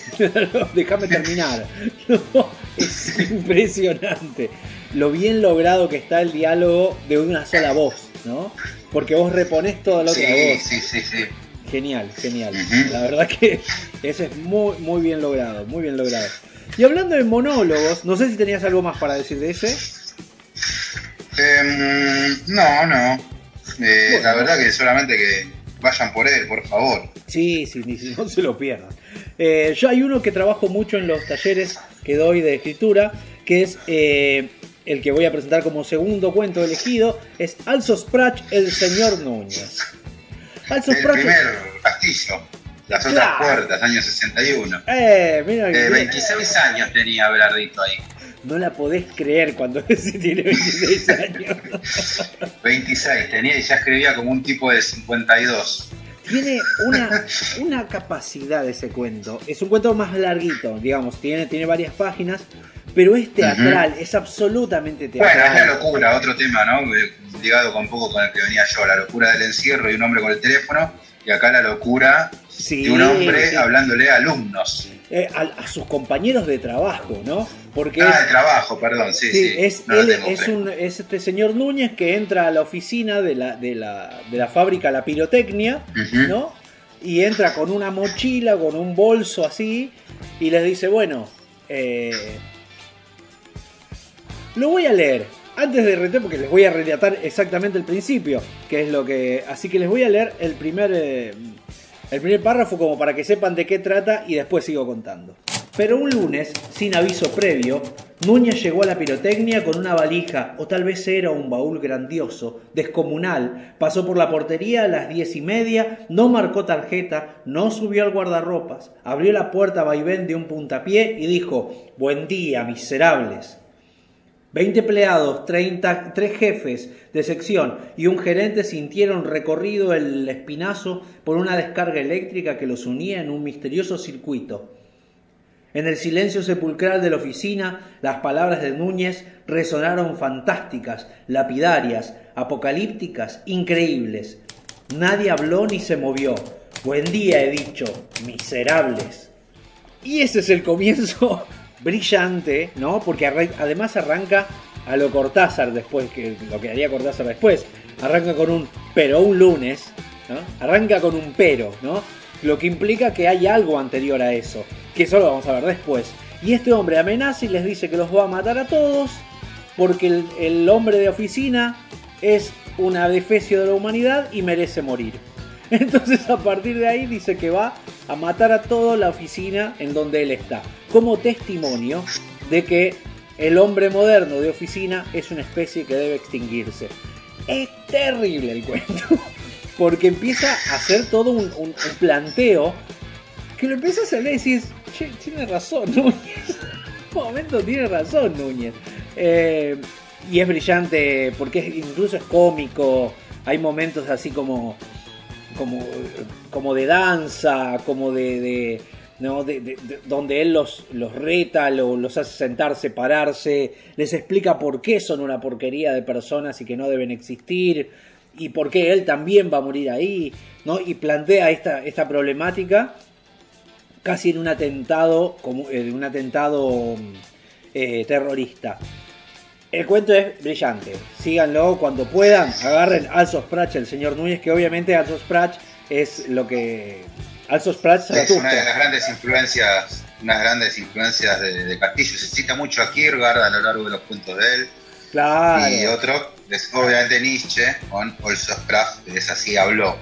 G: Déjame terminar. No, es impresionante lo bien logrado que está el diálogo de una sola voz, ¿no? Porque vos reponés toda la otra
F: Sí,
G: voz.
F: sí, sí, sí.
G: Genial, genial. La verdad que ese es muy, muy bien logrado, muy bien logrado. Y hablando de monólogos, no sé si tenías algo más para decir de ese.
F: Em, no, no. Eh,
G: Bueno.
F: La verdad que solamente que vayan por él, por favor.
G: Sí, sí, ni si no se lo pierdan. Eh, yo hay uno que trabajo mucho en los talleres que doy de escritura, que es eh, el que voy a presentar como segundo cuento elegido, es Also Sprach, el señor Núñez. Also
F: El primer castillo, las otras
G: Claro.
F: puertas, año 61.
G: Eh, mira que
F: Eh,
G: bien.
F: 26 años tenía Belardito ahí.
G: No la podés creer cuando se tiene 26 años.
F: 26 tenía y ya escribía como un tipo de 52.
G: Tiene una, una capacidad ese cuento. Es un cuento más larguito, digamos, tiene, tiene varias páginas, pero es teatral, es absolutamente
F: Bueno, es la
G: teatral.
F: locura, otro tema, ¿no? Eh, Ligado con un poco con el que venía yo, la locura del encierro y un hombre con el teléfono, y acá la locura
G: Sí,
F: de un hombre
G: sí.
F: hablándole a alumnos.
G: Eh, a, a sus compañeros de trabajo, ¿no? Porque
F: Ah,
G: es-
F: de trabajo, perdón, sí, sí.
G: Sí, es,
F: no
G: él un, es este señor Núñez que entra a la oficina de la, de la, de la fábrica La Pirotecnia. ¿no? Y entra con una mochila, con un bolso así, y les dice, bueno, eh, lo voy a leer. Antes de retar, porque les voy a relatar exactamente el principio, que es lo que... Así que les voy a leer el primer, eh, el primer párrafo como para que sepan de qué trata y después sigo contando. Pero un lunes, sin aviso previo, Núñez llegó a la pirotecnia con una valija, o tal vez era un baúl grandioso, descomunal, pasó por la portería a las diez y media, no marcó tarjeta, no subió al guardarropas, abrió la puerta a vaivén de un puntapié y dijo, Buen día, miserables. 20 empleados, 30, tres jefes de sección y un gerente sintieron recorrido el espinazo por una descarga eléctrica que los unía en un misterioso circuito. En el silencio sepulcral de la oficina, las palabras de Núñez resonaron fantásticas, lapidarias, apocalípticas, increíbles. Nadie habló ni se movió. Buen día, he dicho, miserables. Y ese es el comienzo brillante, ¿no? Porque además arranca a lo Cortázar después, que lo que haría Cortázar después. Arranca con un pero un lunes, ¿no? Arranca con un pero, ¿no? Lo que implica que hay algo anterior a eso, que eso lo vamos a ver después. Y este hombre amenaza y les dice que los va a matar a todos porque el, el hombre de oficina es un adefesio de la humanidad y merece morir. Entonces a partir de ahí dice que va a matar a toda la oficina en donde él está, como testimonio de que el hombre moderno de oficina es una especie que debe extinguirse. Es terrible el cuento, porque empieza a hacer todo un, un- planteo que lo empiezas a leer y decís, che, tiene razón Núñez. Un momento tiene razón Núñez. Eh, y es brillante porque incluso es cómico. Hay momentos así como, como, como de danza, como de, de- ¿no? de- de- de- donde él los, los reta, lo- los hace sentarse, pararse, les explica por qué son una porquería de personas y que no deben existir y por qué él también va a morir ahí, ¿no? Y plantea esta, esta problemática casi en un atentado, como, en un atentado eh, terrorista. El cuento es brillante. Síganlo cuando puedan. Agarren Also Sprach, el señor Núñez, que obviamente Also Sprach es lo que. Also Sprach
F: Es una de las grandes influencias, unas grandes influencias de, de Castillo. Se cita mucho a Kierkegaard a lo largo de los cuentos de él.
G: Claro,
F: Y otro es obviamente Nietzsche con Also Sprach, que es así habló.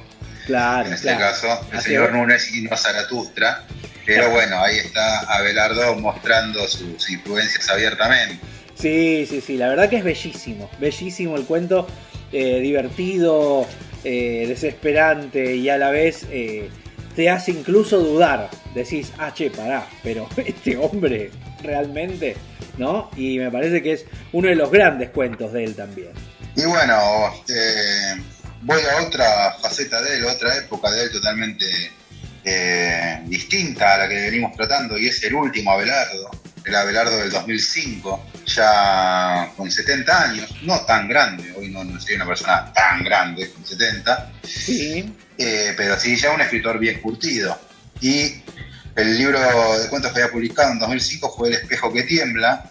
G: claro.
F: En este
G: claro.
F: caso, el
G: Así
F: señor
G: es.
F: Núñez y no Zaratustra. Pero bueno, ahí está Abelardo mostrando sus influencias abiertamente.
G: Sí, sí, sí, la verdad que es bellísimo, bellísimo el cuento, eh, divertido, eh, desesperante y a la vez eh, te hace incluso dudar. Decís, ah, che, pará, pero este hombre realmente, ¿no? Y me parece que es uno de los grandes cuentos de él también.
F: Y bueno, voy a otra faceta de él, otra época de él totalmente eh, distinta a la que venimos tratando y es el último Abelardo, el Abelardo del 2005, ya con 70 años, no tan grande, hoy no, no soy una persona tan grande, con 70,
G: Sí.
F: eh, pero sí ya un escritor bien curtido. Y el libro de cuentos que había publicado en 2005 fue El espejo que tiembla,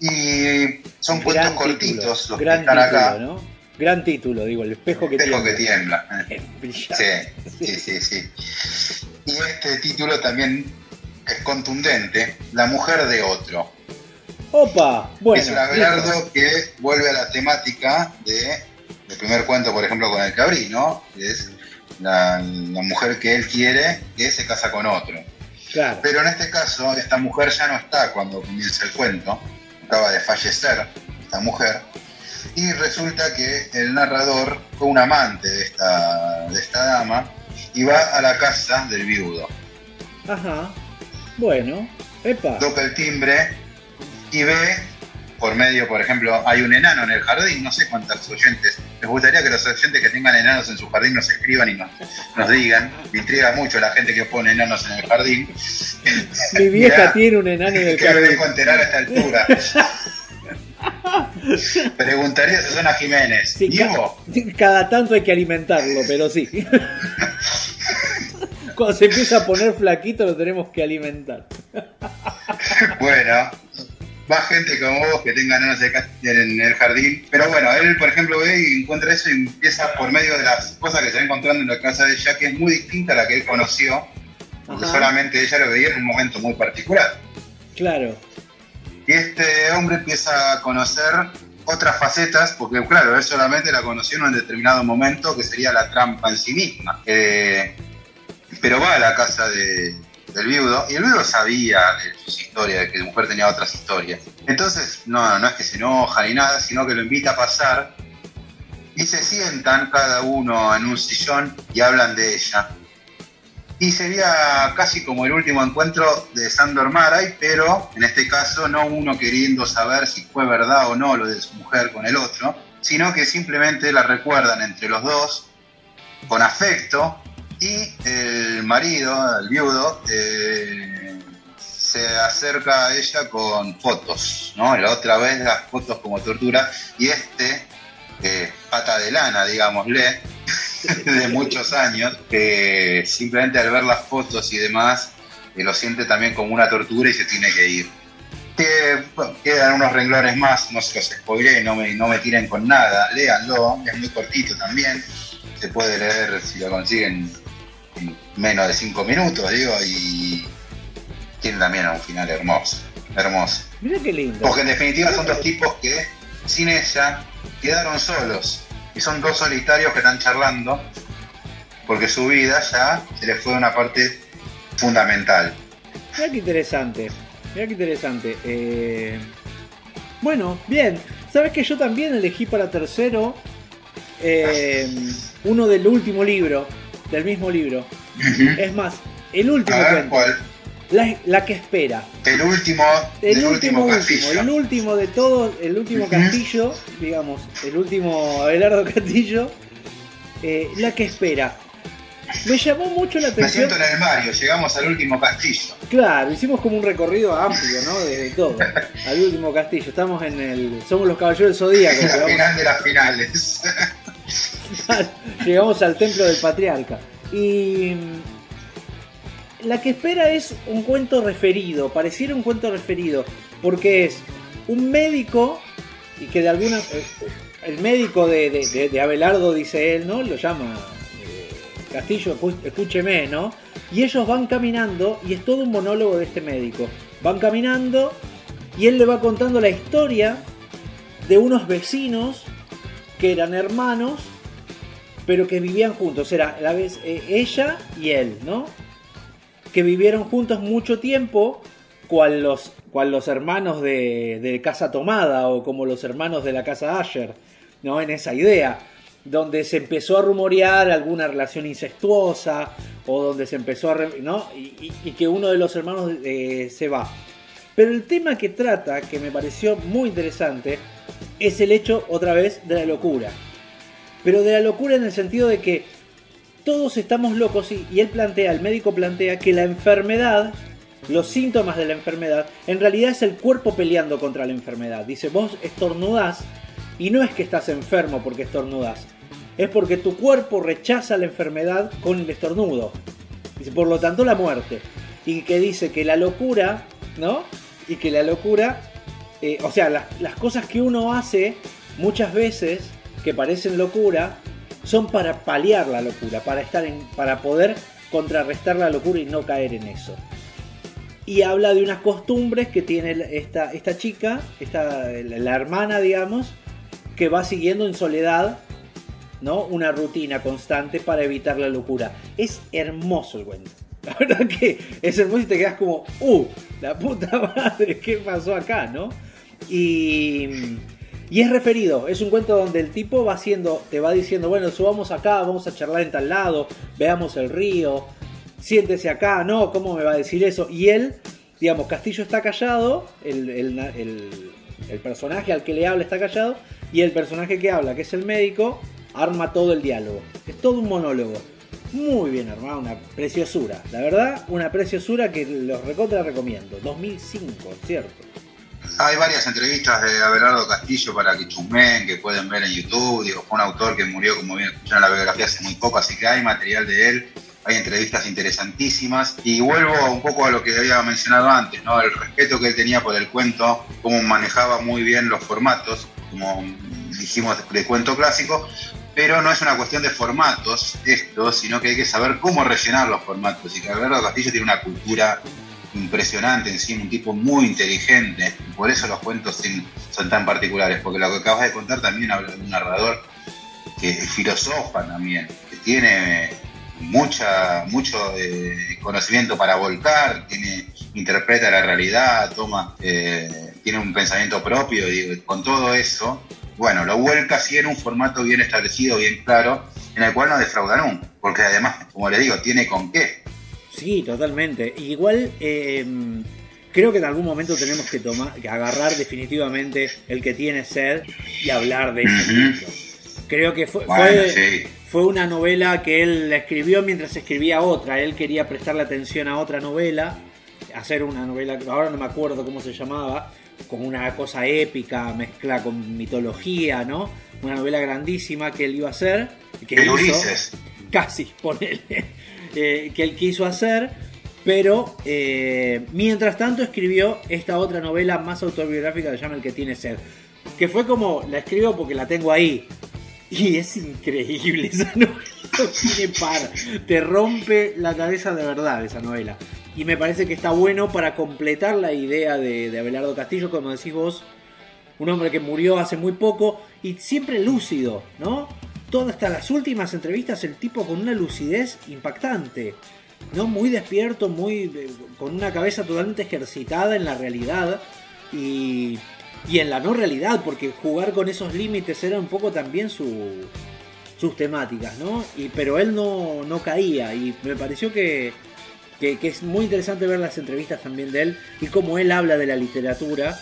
F: y son
G: Gran
F: cuentos
G: título,
F: cortitos los que están
G: título,
F: acá.
G: ¿no? Gran título, digo, el espejo que
F: El espejo que tiembla. Sí, sí, sí, sí. Y este título también es contundente, La mujer de otro.
G: Opa, bueno.
F: es un Abelardo que vuelve a la temática de el primer cuento, por ejemplo, con el cabrí, ¿no? Que es la, la mujer que él quiere que se casa con otro.
G: Claro.
F: Pero en este caso, esta mujer ya no está cuando comienza el cuento, acaba de fallecer esta mujer, y resulta que el narrador fue un amante de esta, de esta dama y va a la casa del viudo.
G: Ajá. Bueno. Epa.
F: Toca el timbre y ve, por medio, por ejemplo, hay un enano en el jardín, no sé cuántos oyentes, les gustaría que los oyentes que tengan enanos en su jardín nos escriban y nos, nos digan, me intriga mucho la gente que pone enanos en el jardín.
G: Mi vieja
F: Mirá,
G: tiene un enano en el
F: que me
G: jardín.
F: dejo enterar a esta altura. Preguntaría a Susana Jiménez,
G: Sí,
F: ¿y
G: ca-
F: vos?
G: cada tanto hay que alimentarlo, pero sí. Cuando se empieza a poner flaquito lo tenemos que alimentar.
F: Bueno, más gente como vos que tenga enanos de en el jardín. Pero bueno, él, por ejemplo, ve y encuentra eso y empieza por medio de las cosas que se va encontrando en la casa de ella, que es muy distinta a la que él conoció, porque
G: Ajá.
F: solamente ella lo veía en un momento muy particular.
G: Claro.
F: Y este hombre empieza a conocer otras facetas, porque claro, él solamente la conoció en un determinado momento, que sería la trampa en sí misma. Pero va a la casa de- del viudo, y el viudo sabía de sus historias, de que la mujer tenía otras historias. Entonces, no, no es que se enoja ni nada, sino que lo invita a pasar, y se sientan cada uno en un sillón y hablan de ella. Y sería casi como el último encuentro de Sandor Maray, pero en este caso no uno queriendo saber si fue verdad o no lo de su mujer con el otro, sino que simplemente la recuerdan entre los dos con afecto y el marido, el viudo, eh, se acerca a ella con fotos, ¿no? La otra vez las fotos como tortura y este, eh, pata de lana, digámosle, de muchos años, que simplemente al ver las fotos y demás, eh, lo siente también como una tortura y se tiene que ir. Que, bueno, quedan unos renglones más, no se los spoilé, no me, no me tiren con nada, léanlo, es muy cortito también, se puede leer si lo consiguen en menos de cinco minutos, digo, y tiene también un final hermoso, hermoso.
G: Mira qué lindo.
F: Porque en definitiva son dos tipos que sin ella quedaron solos. Y son dos solitarios que están charlando porque su vida ya se les fue una parte fundamental.
G: Mira qué interesante. Mira qué interesante. Eh, Bueno, bien. Sabes que yo también elegí para tercero eh, uno del último libro, del mismo libro. Es más, el último
F: ver,
G: cuento.
F: ¿cuál?
G: La, la que espera.
F: El último,
G: El
F: del
G: último,
F: último, castillo.
G: el último de todos, el último castillo, digamos, el último Abelardo Castillo, eh, la que espera. Me llamó mucho la
F: Me
G: atención.
F: siento en el Mario, llegamos al último castillo.
G: Claro, hicimos como un recorrido amplio, ¿no? Desde todo, al último castillo. Estamos en el. Somos los caballeros del Zodíaco.
F: La final de las finales.
G: Llegamos al templo del patriarca. Y la que espera es un cuento referido, pareciera un cuento referido, porque es un médico y que de alguna... eh, El médico de, de- Abelardo, dice él, ¿no? Lo llama eh, Castillo, escúcheme, ¿no? Y ellos van caminando y es todo un monólogo de este médico. Van caminando y él le va contando la historia de unos vecinos que eran hermanos pero que vivían juntos. Era la vez eh, ella y él, ¿no? Que vivieron juntos mucho tiempo, cual los, cual los hermanos de, de Casa Tomada o como los hermanos de la Casa Asher, ¿no? En esa idea, donde se empezó a rumorear alguna relación incestuosa o donde se empezó a... ¿no? Y que uno de los hermanos eh, se va. Pero el tema que trata, que me pareció muy interesante, es el hecho otra vez de la locura pero de la locura en el sentido de que todos estamos locos y, y él plantea, el médico plantea que la enfermedad, los síntomas de la enfermedad, en realidad es el cuerpo peleando contra la enfermedad. Dice, vos estornudás y no es que estás enfermo porque estornudás, es porque tu cuerpo rechaza la enfermedad con el estornudo. Dice, por lo tanto la muerte. Y que dice que la locura, ¿no? Y que la locura, eh, o sea, las, las cosas que uno hace muchas veces que parecen locura, son para paliar la locura, para, estar en, para poder contrarrestar la locura y no caer en eso. Y habla de unas costumbres que tiene esta, esta chica, esta, la hermana, digamos, que va siguiendo en soledad ¿no? una rutina constante para evitar la locura. Es hermoso el cuento. La verdad que es hermoso y te quedas como, ¡uh! La puta madre, ¿qué pasó acá, no? Y, y es referido, es un cuento donde el tipo va haciendo, te va diciendo, bueno, subamos acá, vamos a charlar en tal lado, veamos el río, siéntese acá, no, ¿cómo me va a decir eso? Y él, digamos, Castillo está callado, el, personaje al que le habla está callado, y el personaje que habla, que es el médico, arma todo el diálogo. Es todo un monólogo. Muy bien armado, una preciosura. La verdad, una preciosura que los recontra recomiendo. 2005, ¿cierto?
F: Hay varias entrevistas de Abelardo Castillo para que que pueden ver en YouTube. Digo, fue un autor que murió, como bien escucharon la biografía, hace muy poco, así que hay material de él. Hay entrevistas interesantísimas. Y vuelvo un poco a lo que había mencionado antes, ¿no? El respeto que él tenía por el cuento, cómo manejaba muy bien los formatos, como dijimos de cuento clásico, pero no es una cuestión de formatos esto, sino que hay que saber cómo rellenar los formatos. Y que Abelardo Castillo tiene una cultura impresionante encima, un tipo muy inteligente, por eso los cuentos son tan particulares, porque lo que acabas de contar también habla de un narrador que filosofa también, que tiene mucha, mucho eh, conocimiento para volcar, tiene, interpreta la realidad, toma, eh, tiene un pensamiento propio, y con todo eso, bueno, lo vuelca así en un formato bien establecido, bien claro, en el cual no defrauda nunca, porque además, como le digo, tiene con qué.
G: Sí, totalmente. Igual eh, creo que en algún momento tenemos que tomar, que agarrar definitivamente el que tiene sed y hablar de ese libro. Creo que fue,
F: Bueno,
G: fue,
F: sí.
G: fue una novela que él escribió mientras escribía otra. Él quería prestarle atención a otra novela, hacer una novela, ahora no me acuerdo cómo se llamaba, con una cosa épica, mezcla con mitología, ¿no? Una novela grandísima que él iba a hacer. Que
F: El
G: hizo.
F: Ulises.
G: Casi, ponele. Eh, que él quiso hacer. Pero eh, mientras tanto escribió esta otra novela más autobiográfica que se llama El que tiene sed. Que fue como, la escribo porque la tengo ahí. Y es increíble esa novela. No tiene par. Te rompe la cabeza de verdad esa novela. Y me parece que está bueno para completar la idea de, de Abelardo Castillo, como decís vos. Un hombre que murió hace muy poco y siempre lúcido, ¿no? Todas hasta las últimas entrevistas el tipo con una lucidez impactante. ¿no? Muy despierto, muy eh, con una cabeza totalmente ejercitada en la realidad y, y en la no realidad, porque jugar con esos límites era un poco también su, sus temáticas, ¿no? Y, pero él no, no caía y me pareció que, que, que es muy interesante ver las entrevistas también de él y cómo él habla de la literatura.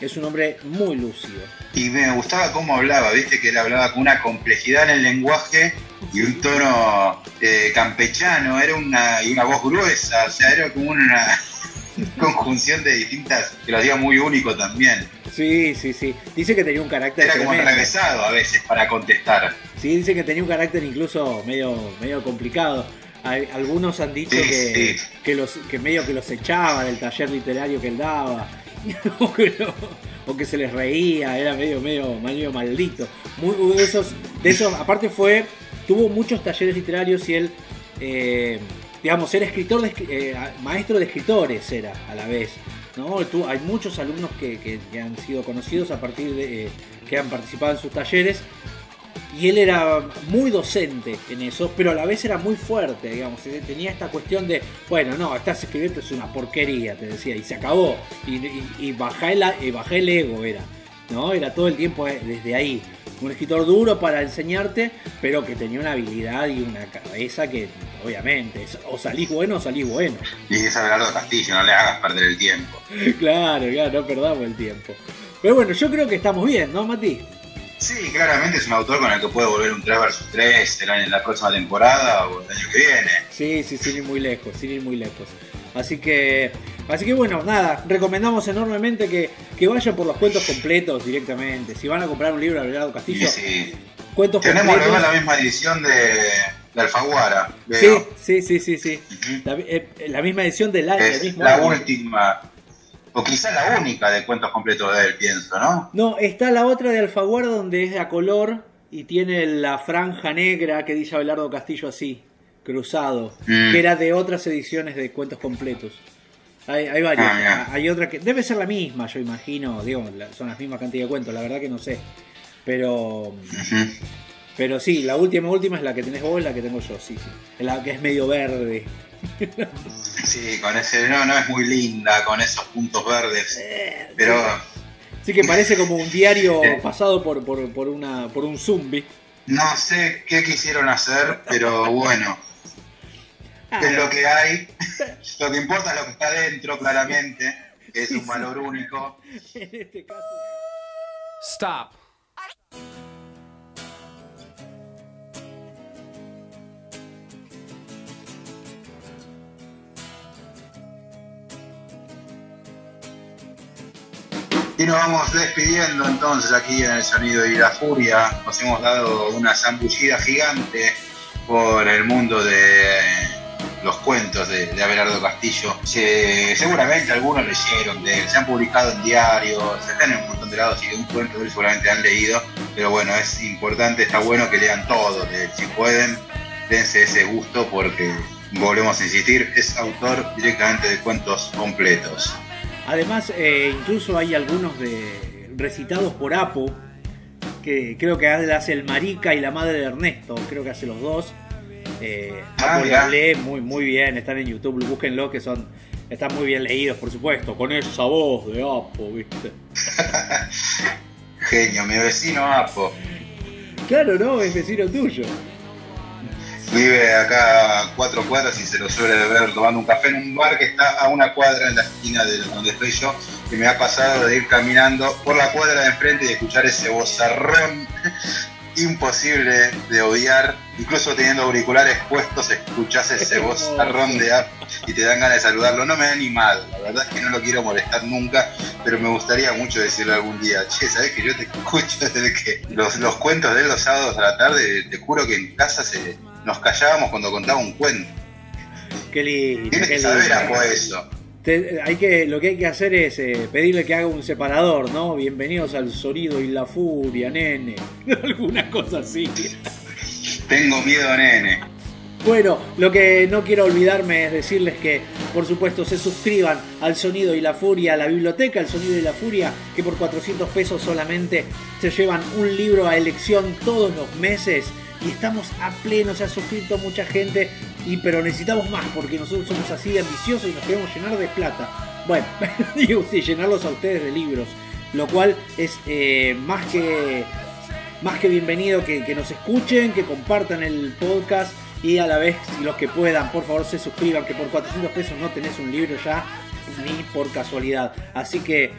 G: Es un hombre muy lúcido.
F: Y me gustaba cómo hablaba, viste que él hablaba con una complejidad en el lenguaje y un tono eh, campechano, era una, y una voz gruesa, o sea, era como una conjunción de distintas, que lo hacía muy único también.
G: Sí, sí, sí. Dice que tenía un carácter
F: Era como atravesado a veces para contestar.
G: Sí, dice que tenía un carácter incluso medio, medio complicado. Hay- algunos han dicho
F: Sí,
G: que,
F: sí.
G: que, los, que medio que los echaba del taller literario que él daba. o, que se les reía, era medio, medio, medio maldito. De esos, de esos, aparte fue, tuvo muchos talleres literarios y él, eh, digamos, era escritor, de, eh, maestro de escritores era a la vez. ¿no? Hay muchos alumnos que, que- que han sido conocidos a partir de eh, que han participado en sus talleres y él era muy docente en eso, pero a la vez era muy fuerte, digamos. eh, Tenía esta cuestión de, bueno, no, estás escribiendo es una porquería, te decía, y se acabó. Y, y, y bajá, el, y bajá el ego, era. ¿no? Era todo el tiempo eh, desde ahí. Un escritor duro para enseñarte, pero que tenía una habilidad y una cabeza que, obviamente, o salís bueno o salís bueno.
F: Y es Abelardo Castillo, no le hagas perder el tiempo.
G: claro, claro, no perdamos el tiempo. Pero bueno, yo creo que estamos bien, ¿no, Mati?
F: Sí, claramente es un autor con el que puede volver un 3 vs 3 en la próxima temporada o el año que viene.
G: Sí, sí, sin ir muy lejos, sin ir muy lejos. Así que, así que bueno, nada, recomendamos enormemente que, que vayan por los cuentos completos directamente. Si van a comprar un libro de Abelardo Castillo,
F: Sí, sí.
G: cuentos
F: Tenemos
G: completos.
F: la misma edición de, de Alfaguara.
G: Sí, sí, sí, sí, sí. La, eh, la misma edición del año,
F: la
G: año.
F: última, o quizás la única de cuentos completos de él, pienso, ¿no?
G: No, está la otra de Alfaguara donde es a color y tiene la franja negra que dice Abelardo Castillo así, cruzado,
F: Mm.
G: que era de otras ediciones de cuentos completos. Hay, hay varias.
F: Ah,
G: hay otra que debe ser la misma, yo imagino. Digo, son las mismas cantidad de cuentos, la verdad que no sé. Pero pero sí, la última última es la que tenés vos la que tengo yo, sí, sí. Es la que es medio verde.
F: Sí, con ese, no, no es muy linda, con esos puntos verdes.
G: Eh,
F: Pero
G: Sí que parece como un diario pasado por, por, por una por un zombie.
F: no sé qué quisieron hacer, pero bueno,
G: Ah,
F: es lo que hay. Lo que importa es lo que está dentro, claramente. que Es un valor único.
G: en este caso.
H: Stop.
F: Y nos vamos despidiendo entonces aquí en el sonido y la furia. Nos hemos dado una zambullida gigante por el mundo de los cuentos de, de Abelardo Castillo. Se- seguramente algunos leyeron de él, se han publicado en diarios, están en un montón de lados y un cuento de él seguramente han leído. Pero bueno, es importante, está bueno que lean todo de. Si pueden, dense ese gusto porque, volvemos a insistir, es autor directamente de cuentos completos.
G: Además, eh, incluso hay algunos de recitados por Apo, que creo que hace el marica y la madre de Ernesto, creo que hace los dos. Eh,
F: Ah,
G: lee muy, muy bien, están en YouTube, búsquenlo, que son están muy bien leídos, por supuesto, con esa voz de Apo, ¿viste?
F: Genio, mi vecino Apo.
G: Claro, ¿no? Es vecino tuyo.
F: Vive acá a cuatro cuadras y se lo suele ver tomando un café en un bar que está a una cuadra en la esquina de donde estoy yo. Y me ha pasado de ir caminando por la cuadra de enfrente y escuchar ese bozarrón imposible de odiar. Incluso teniendo auriculares puestos, escuchás ese bozarrón de app y te dan ganas de saludarlo. No me he animado, la verdad es que no lo quiero molestar nunca, pero me gustaría mucho decirle algún día, che, ¿sabes que yo te escucho desde que los, los cuentos de él los sábados a la tarde? Te juro que en casa se, nos callábamos cuando contaba un cuento.
G: Qué lindo.
F: Tienes
G: qué
F: que saber,
G: lindo.
F: Eso.
G: Te- hay que, lo que hay que hacer es eh, pedirle que haga un separador, ¿no? Bienvenidos al sonido y la furia, nene. Alguna cosa así.
F: Tengo miedo, nene.
G: Bueno, lo que no quiero olvidarme es decirles que, por supuesto, se suscriban al Sonido y la Furia, a la biblioteca El Sonido y la Furia, que por 400 pesos solamente se llevan un libro a elección todos los meses. Y estamos a pleno, se ha suscrito mucha gente, y, pero necesitamos más porque nosotros somos así ambiciosos y nos queremos llenar de plata. Bueno, digo, sí, llenarlos a ustedes de libros, lo cual es eh, más que más que bienvenido que, que nos escuchen, que compartan el podcast y a la vez, los que puedan, por favor se suscriban, que por 400 pesos no tenés un libro ya, ni por casualidad. Así que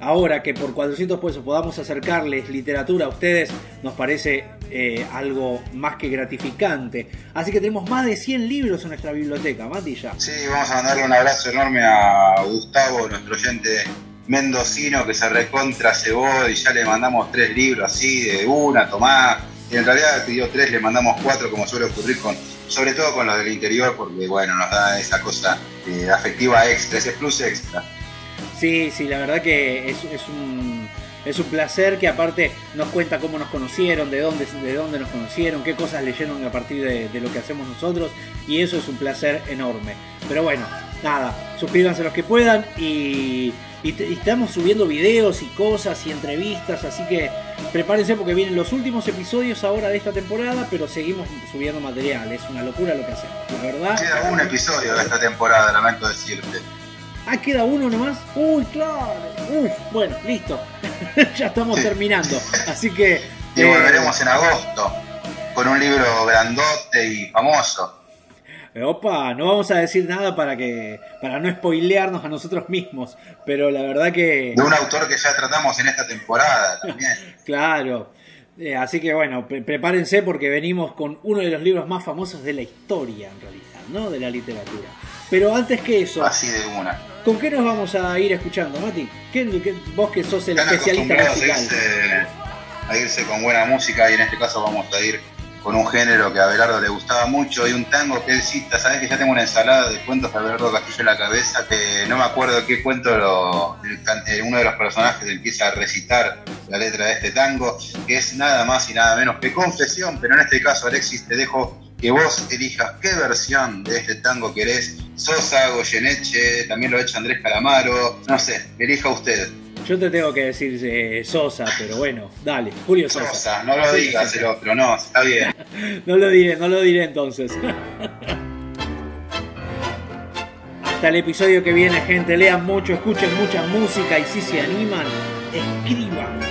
G: ahora que por 400 pesos podamos acercarles literatura a ustedes, nos parece eh, algo más que gratificante. Así que tenemos más de 100 libros en nuestra biblioteca, Mati ya.
F: Sí, vamos a mandarle un abrazo enorme a Gustavo, nuestro oyente mendocino que se recontra cebó y ya le mandamos tres libros así de una, tomá. Y en realidad pidió tres, le mandamos cuatro como suele ocurrir con, sobre todo con los del interior, porque bueno, nos da esa cosa eh, afectiva extra, ese plus extra.
G: Sí, sí, la verdad que es, es un, es un placer que aparte nos cuenta cómo nos conocieron, de dónde, de dónde nos conocieron, qué cosas leyeron a partir de, lo que hacemos nosotros y eso es un placer enorme. Pero bueno, nada, suscríbanse los que puedan y, y estamos subiendo videos y cosas y entrevistas, así que prepárense porque vienen los últimos episodios ahora de esta temporada, pero seguimos subiendo material, es una locura lo que hacemos, la verdad.
F: Queda un episodio de esta temporada, lamento decirte.
G: Ah, queda uno nomás. Uy, claro. Uf, bueno, listo. ya estamos terminando. Así que.
F: Y
G: eh,
F: volveremos en agosto con un libro grandote y famoso.
G: Opa, no vamos a decir nada para que. para no spoilearnos a nosotros mismos. Pero la verdad que.
F: De un autor que ya tratamos en esta temporada también.
G: Claro. Eh, así que bueno, pre- prepárense porque venimos con uno de los libros más famosos de la historia, en realidad, ¿no? De la literatura. Pero antes que eso,
F: Así de una.
G: ¿Con qué nos vamos a ir escuchando, Mati? ¿Qué, qué- vos que sos el
F: Están
G: especialista
F: acostumbrados a
G: musical.
F: irse, a irse con buena música y en este caso vamos a ir con un género que a Abelardo le gustaba mucho y un tango que él cita. Sabes que ya tengo una ensalada de cuentos de Abelardo Castillo en la cabeza que no me acuerdo qué cuento lo- el eh, uno de los personajes empieza a recitar la letra de este tango, que es nada más y nada menos que confesión, pero en este caso Alexis te dejo que vos elijas qué versión de este tango querés. Sosa, Goyeneche, también lo ha hecho Andrés Calamaro, no sé, elija usted.
G: Yo te tengo que decir eh, Sosa, pero bueno, dale, Julio Sosa.
F: Sosa, no lo digas el otro, no, está bien.
G: No lo diré, no lo diré entonces. Hasta el episodio que viene, gente. Lean mucho, escuchen mucha música y si se animan, escriban.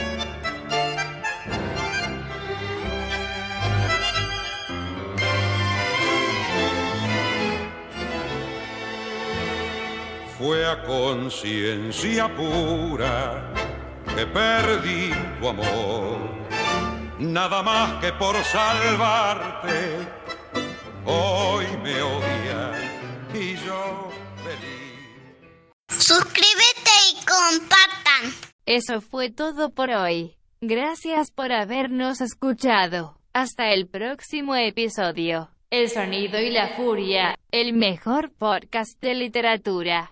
I: Fue a conciencia pura que perdí tu amor. Nada más que por salvarte, hoy me odias y yo feliz.
J: Suscríbete y compartan.
K: Eso fue todo por hoy. Gracias por habernos escuchado. Hasta el próximo episodio. El sonido y la furia, el mejor podcast de literatura.